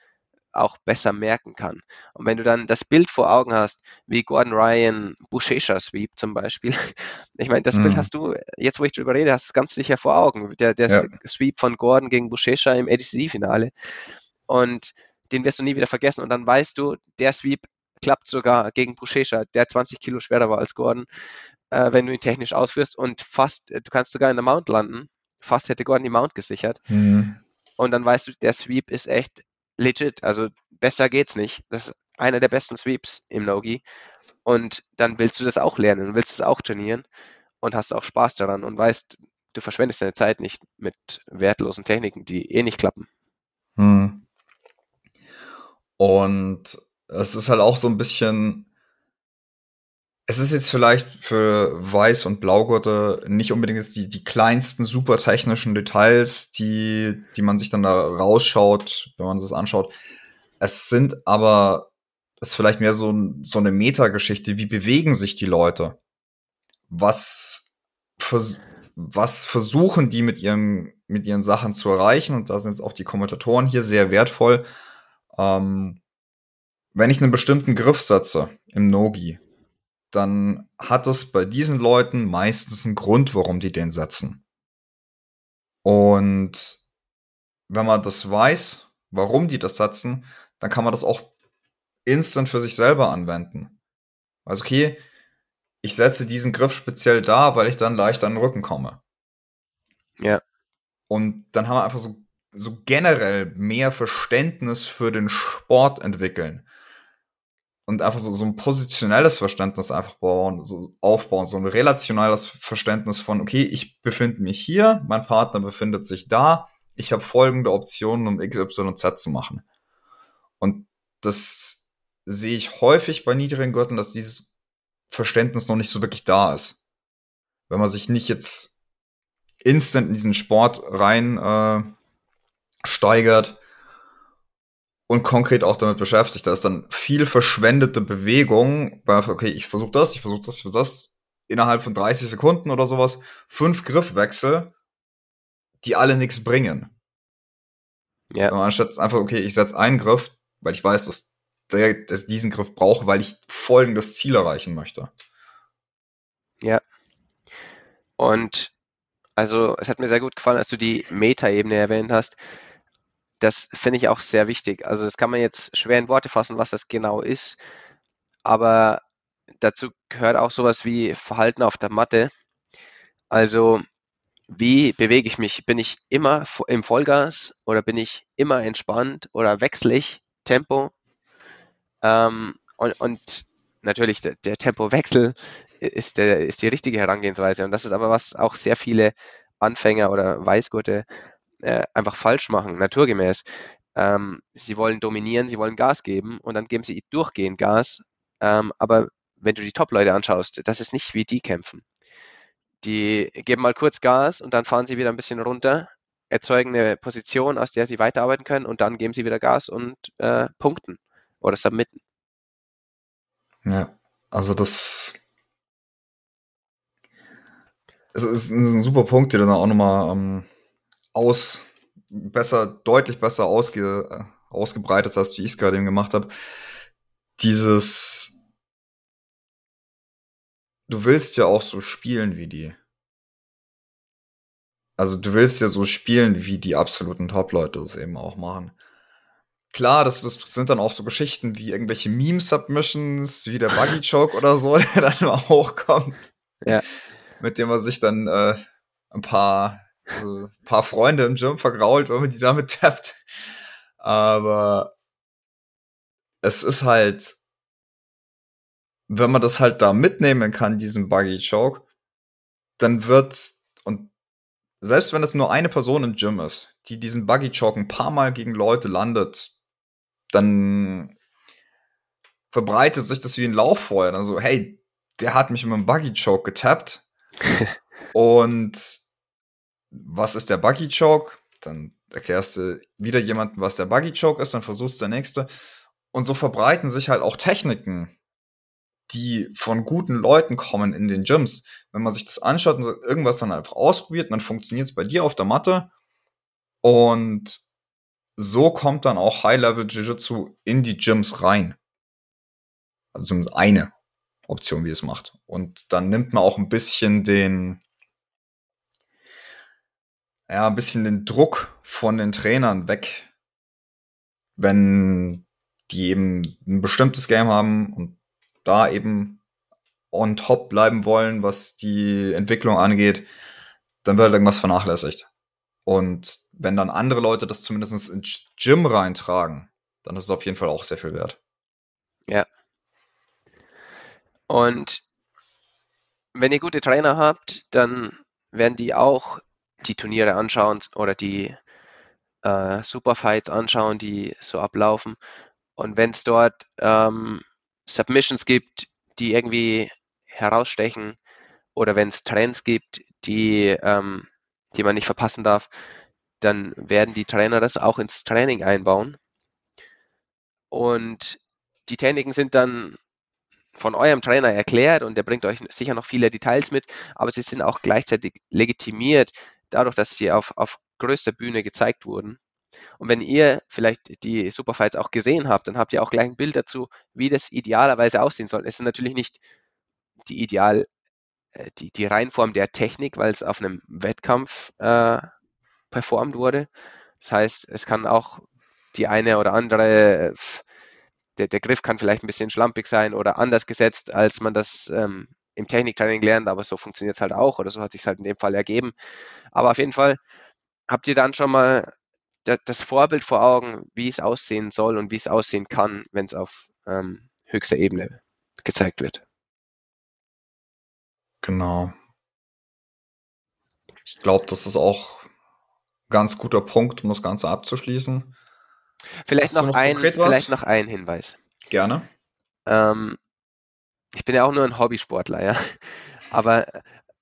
B: auch besser merken kann. Und wenn du dann das Bild vor Augen hast, wie Gordon Ryan Bushesha Sweep zum Beispiel, ich meine, das mhm. Bild hast du, jetzt wo ich drüber rede, hast du es ganz sicher vor Augen, der, der ja. Sweep von Gordon gegen Bushesha im ADCC-Finale. Und den wirst du nie wieder vergessen. Und dann weißt du, der Sweep klappt sogar gegen Bushesha, der 20 Kilo schwerer war als Gordon, äh, wenn du ihn technisch ausführst und fast, äh, du kannst sogar in der Mount landen. Fast hätte Gordon die Mount gesichert. Mhm. Und dann weißt du, der Sweep ist echt legit. Also besser geht's nicht. Das ist einer der besten Sweeps im Nogi. Und dann willst du das auch lernen und willst es auch trainieren und hast auch Spaß daran und weißt, du verschwendest deine Zeit nicht mit wertlosen Techniken, die eh nicht klappen. Hm.
A: Und es ist halt auch so ein bisschen, es ist jetzt vielleicht für Weiß- und Blaugurte nicht unbedingt die, die kleinsten super technischen Details, die, die man sich dann da rausschaut, wenn man das anschaut. Es sind aber, es ist vielleicht mehr so, so eine Metageschichte. Wie bewegen sich die Leute? Was, vers was versuchen die mit ihren, mit ihren Sachen zu erreichen? Und da sind jetzt auch die Kommentatoren hier sehr wertvoll. Ähm, wenn ich einen bestimmten Griff setze im Nogi, dann hat es bei diesen Leuten meistens einen Grund, warum die den setzen. Und wenn man das weiß, warum die das setzen, dann kann man das auch instant für sich selber anwenden. Also okay, ich setze diesen Griff speziell da, weil ich dann leicht an den Rücken komme.
B: Ja.
A: Und dann haben wir einfach so, so generell mehr Verständnis für den Sport entwickeln und einfach so, so ein positionelles Verständnis einfach bauen, so aufbauen, so ein relationales Verständnis von, okay, ich befinde mich hier, mein Partner befindet sich da, ich habe folgende Optionen, um X, Y Z zu machen. Und das sehe ich häufig bei niedrigen Gürteln, dass dieses Verständnis noch nicht so wirklich da ist. Wenn man sich nicht jetzt instant in diesen Sport rein äh, steigert, und konkret auch damit beschäftigt. Da ist dann viel verschwendete Bewegung, weil, okay, ich versuche das, ich versuche das, ich versuche das, innerhalb von 30 Sekunden oder sowas, fünf Griffwechsel, die alle nichts bringen. Ja. Yeah. Anstatt einfach, okay, ich setze einen Griff, weil ich weiß, dass, der, dass diesen Griff brauche, weil ich folgendes Ziel erreichen möchte.
B: Ja. Und also es hat mir sehr gut gefallen, als du die Meta-Ebene erwähnt hast das finde ich auch sehr wichtig. Also das kann man jetzt schwer in Worte fassen, was das genau ist. Aber dazu gehört auch sowas wie Verhalten auf der Matte. Also wie bewege ich mich? Bin ich immer im Vollgas oder bin ich immer entspannt oder wechsle ich Tempo? Ähm, und, und, natürlich der, der Tempowechsel ist, der, ist die richtige Herangehensweise. Und das ist aber was auch sehr viele Anfänger oder Weißgurte äh, einfach falsch machen, naturgemäß. Ähm, sie wollen dominieren, sie wollen Gas geben und dann geben sie durchgehend Gas. Ähm, aber wenn du die Top-Leute anschaust, das ist nicht wie die kämpfen. Die geben mal kurz Gas und dann fahren sie wieder ein bisschen runter, erzeugen eine Position, aus der sie weiterarbeiten können und dann geben sie wieder Gas und äh, punkten oder submitten.
A: Ja, also das es ist ein super Punkt, den du da auch nochmal ähm, aus, besser, deutlich besser ausge, äh, ausgebreitet hast, wie ich es gerade eben gemacht habe. Dieses, du willst ja auch so spielen wie die. Also du willst ja so spielen, wie die absoluten Top-Leute es eben auch machen. Klar, das, das sind dann auch so Geschichten wie irgendwelche Meme-Submissions, wie der Buggy-Choke oder so, der dann mal hochkommt. Ja. Mit dem man sich dann äh, ein paar also ein paar Freunde im Gym vergrault, wenn man die damit tappt. Aber es ist halt, wenn man das halt da mitnehmen kann, diesen Buggy Choke, dann wird's, und selbst wenn es nur eine Person im Gym ist, die diesen Buggy Choke ein paar Mal gegen Leute landet, dann verbreitet sich das wie ein Lauffeuer. Dann so, hey, der hat mich mit einem Buggy Choke getappt. und was ist der Buggy Choke? Dann erklärst du wieder jemandem, was der Buggy Choke ist, dann versuchst der nächste. Und so verbreiten sich halt auch Techniken, die von guten Leuten kommen in den Gyms. Wenn man sich das anschaut und irgendwas dann einfach ausprobiert, dann funktioniert es bei dir auf der Matte. Und so kommt dann auch High-Level Jiu-Jitsu in die Gyms rein. Also eine Option, wie es macht. Und dann nimmt man auch ein bisschen den, ja, ein bisschen den Druck von den Trainern weg, wenn die eben ein bestimmtes Game haben und da eben on top bleiben wollen, was die Entwicklung angeht, dann wird irgendwas vernachlässigt. Und wenn dann andere Leute das zumindest ins Gym reintragen, dann ist es auf jeden Fall auch sehr viel wert.
B: Ja. Und wenn ihr gute Trainer habt, dann werden die auch die Turniere anschauen oder die äh, Superfights anschauen, die so ablaufen. Und wenn es dort ähm, Submissions gibt, die irgendwie herausstechen oder wenn es Trends gibt, die, ähm, die man nicht verpassen darf, dann werden die Trainer das auch ins Training einbauen. Und die Techniken sind dann von eurem Trainer erklärt und der bringt euch sicher noch viele Details mit, aber sie sind auch gleichzeitig legitimiert dadurch, dass sie auf, auf größter Bühne gezeigt wurden. Und wenn ihr vielleicht die Superfights auch gesehen habt, dann habt ihr auch gleich ein Bild dazu, wie das idealerweise aussehen soll. Es ist natürlich nicht die Ideal, äh, die, die Reihenform der Technik, weil es auf einem Wettkampf äh, performt wurde. Das heißt, es kann auch die eine oder andere, der, der Griff kann vielleicht ein bisschen schlampig sein oder anders gesetzt, als man das ähm, im Techniktraining lernt, aber so funktioniert es halt auch oder so hat sich halt in dem Fall ergeben. Aber auf jeden Fall habt ihr dann schon mal das Vorbild vor Augen, wie es aussehen soll und wie es aussehen kann, wenn es auf ähm, höchster Ebene gezeigt wird.
A: Genau. Ich glaube, das ist auch ein ganz guter Punkt, um das Ganze abzuschließen.
B: Vielleicht, noch, noch, ein, vielleicht noch ein Hinweis.
A: Gerne.
B: Ähm, ich bin ja auch nur ein Hobbysportler, ja. Aber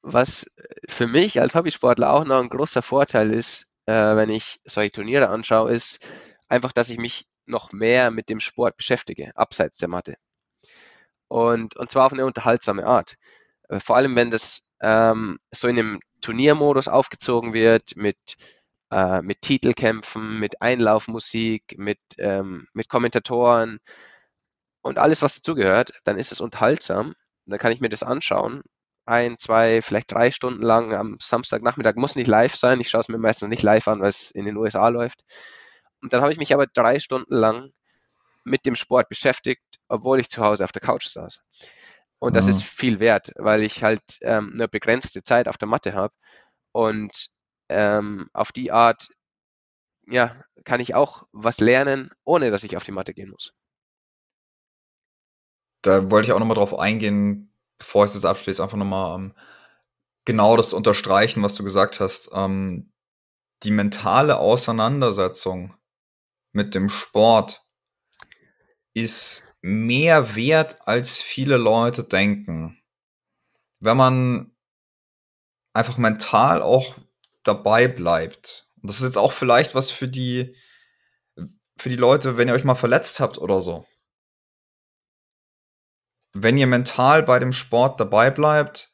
B: was für mich als Hobbysportler auch noch ein großer Vorteil ist, äh, wenn ich solche Turniere anschaue, ist einfach, dass ich mich noch mehr mit dem Sport beschäftige, abseits der Matte. Und, und zwar auf eine unterhaltsame Art. Äh, vor allem, wenn das ähm, so in einem Turniermodus aufgezogen wird, mit, äh, mit Titelkämpfen, mit Einlaufmusik, mit, ähm, mit Kommentatoren und alles, was dazugehört, dann ist es unterhaltsam. Dann kann ich mir das anschauen ein, zwei, vielleicht drei Stunden lang am Samstagnachmittag. Muss nicht live sein. Ich schaue es mir meistens nicht live an, weil es in den USA läuft. Und dann habe ich mich aber drei Stunden lang mit dem Sport beschäftigt, obwohl ich zu Hause auf der Couch saß. Und das mhm. ist viel wert, weil ich halt ähm, eine begrenzte Zeit auf der Matte habe. Und ähm, auf die Art, ja, kann ich auch was lernen, ohne dass ich auf die Matte gehen muss.
A: Da wollte ich auch nochmal drauf eingehen, bevor ich das abschließe, einfach nochmal ähm, genau das unterstreichen, was du gesagt hast. Ähm, die mentale Auseinandersetzung mit dem Sport ist mehr wert, als viele Leute denken. Wenn man einfach mental auch dabei bleibt. Und das ist jetzt auch vielleicht was für die, für die Leute, wenn ihr euch mal verletzt habt oder so wenn ihr mental bei dem Sport dabei bleibt,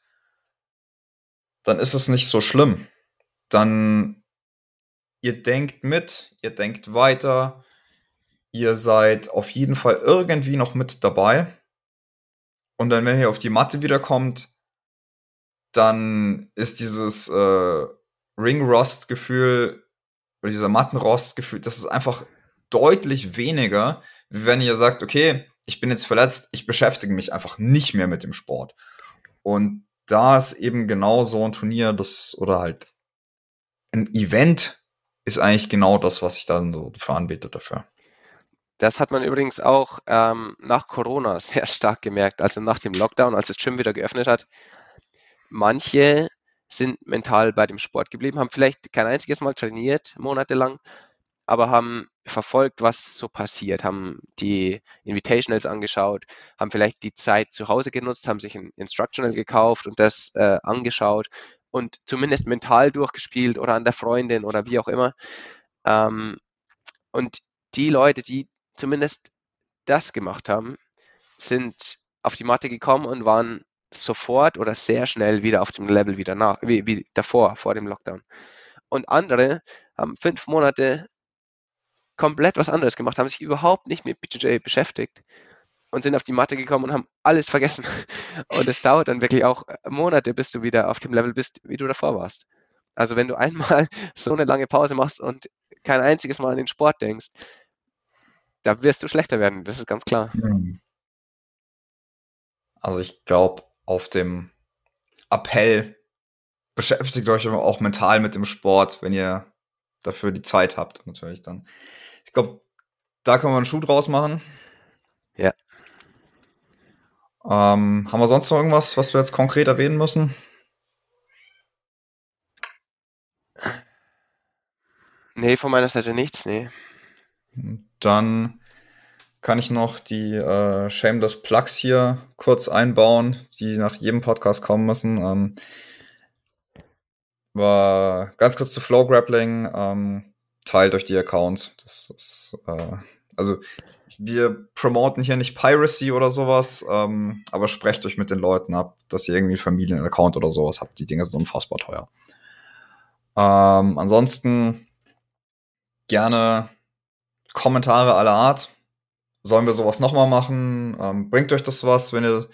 A: dann ist es nicht so schlimm. Dann ihr denkt mit, ihr denkt weiter, ihr seid auf jeden Fall irgendwie noch mit dabei. Und dann, wenn ihr auf die Matte wiederkommt, dann ist dieses äh, Ring-Rost-Gefühl oder dieser Mattenrost-Gefühl, das ist einfach deutlich weniger, wenn ihr sagt, okay, ich bin jetzt verletzt, ich beschäftige mich einfach nicht mehr mit dem Sport. Und da ist eben genau so ein Turnier, das oder halt ein Event ist eigentlich genau das, was ich dann so für anbiete dafür.
B: Das hat man übrigens auch ähm, nach Corona sehr stark gemerkt, also nach dem Lockdown, als das Gym wieder geöffnet hat. Manche sind mental bei dem Sport geblieben, haben vielleicht kein einziges Mal trainiert, monatelang, aber haben verfolgt, was so passiert, haben die Invitationals angeschaut, haben vielleicht die Zeit zu Hause genutzt, haben sich ein Instructional gekauft und das äh, angeschaut und zumindest mental durchgespielt oder an der Freundin oder wie auch immer. Ähm, und die Leute, die zumindest das gemacht haben, sind auf die Matte gekommen und waren sofort oder sehr schnell wieder auf dem Level wieder nach, wie, wie davor, vor dem Lockdown. Und andere haben fünf Monate komplett was anderes gemacht, haben sich überhaupt nicht mit BJJ beschäftigt und sind auf die Matte gekommen und haben alles vergessen. Und es dauert dann wirklich auch Monate, bis du wieder auf dem Level bist, wie du davor warst. Also wenn du einmal so eine lange Pause machst und kein einziges Mal an den Sport denkst, da wirst du schlechter werden, das ist ganz klar. Hm.
A: Also ich glaube, auf dem Appell beschäftigt euch auch mental mit dem Sport, wenn ihr dafür die Zeit habt, natürlich dann. Ich glaube, da können wir einen Schuh draus machen.
B: Ja.
A: Ähm, haben wir sonst noch irgendwas, was wir jetzt konkret erwähnen müssen?
B: Nee, von meiner Seite nichts, nee.
A: Dann kann ich noch die äh, Shameless Plugs hier kurz einbauen, die nach jedem Podcast kommen müssen. Ähm, war ganz kurz zu Flow Grappling, ähm, teilt euch die Accounts. Das ist, äh, also wir promoten hier nicht Piracy oder sowas, ähm, aber sprecht euch mit den Leuten ab, dass ihr irgendwie Familien-Account oder sowas habt. Die Dinge sind unfassbar teuer. Ähm, ansonsten gerne Kommentare aller Art sollen wir sowas nochmal machen? Ähm, bringt euch das was, wenn ihr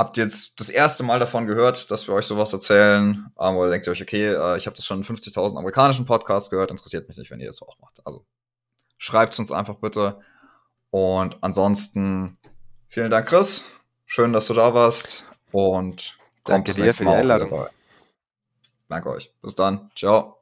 A: habt jetzt das erste Mal davon gehört, dass wir euch sowas erzählen, ähm, oder denkt ihr euch, okay, äh, ich habe das schon in 50.000 amerikanischen Podcasts gehört, interessiert mich nicht, wenn ihr das auch macht. Also schreibt uns einfach bitte. Und ansonsten vielen Dank, Chris. Schön, dass du da warst. Und
B: danke dir für die Einladung.
A: Danke euch. Bis dann. Ciao.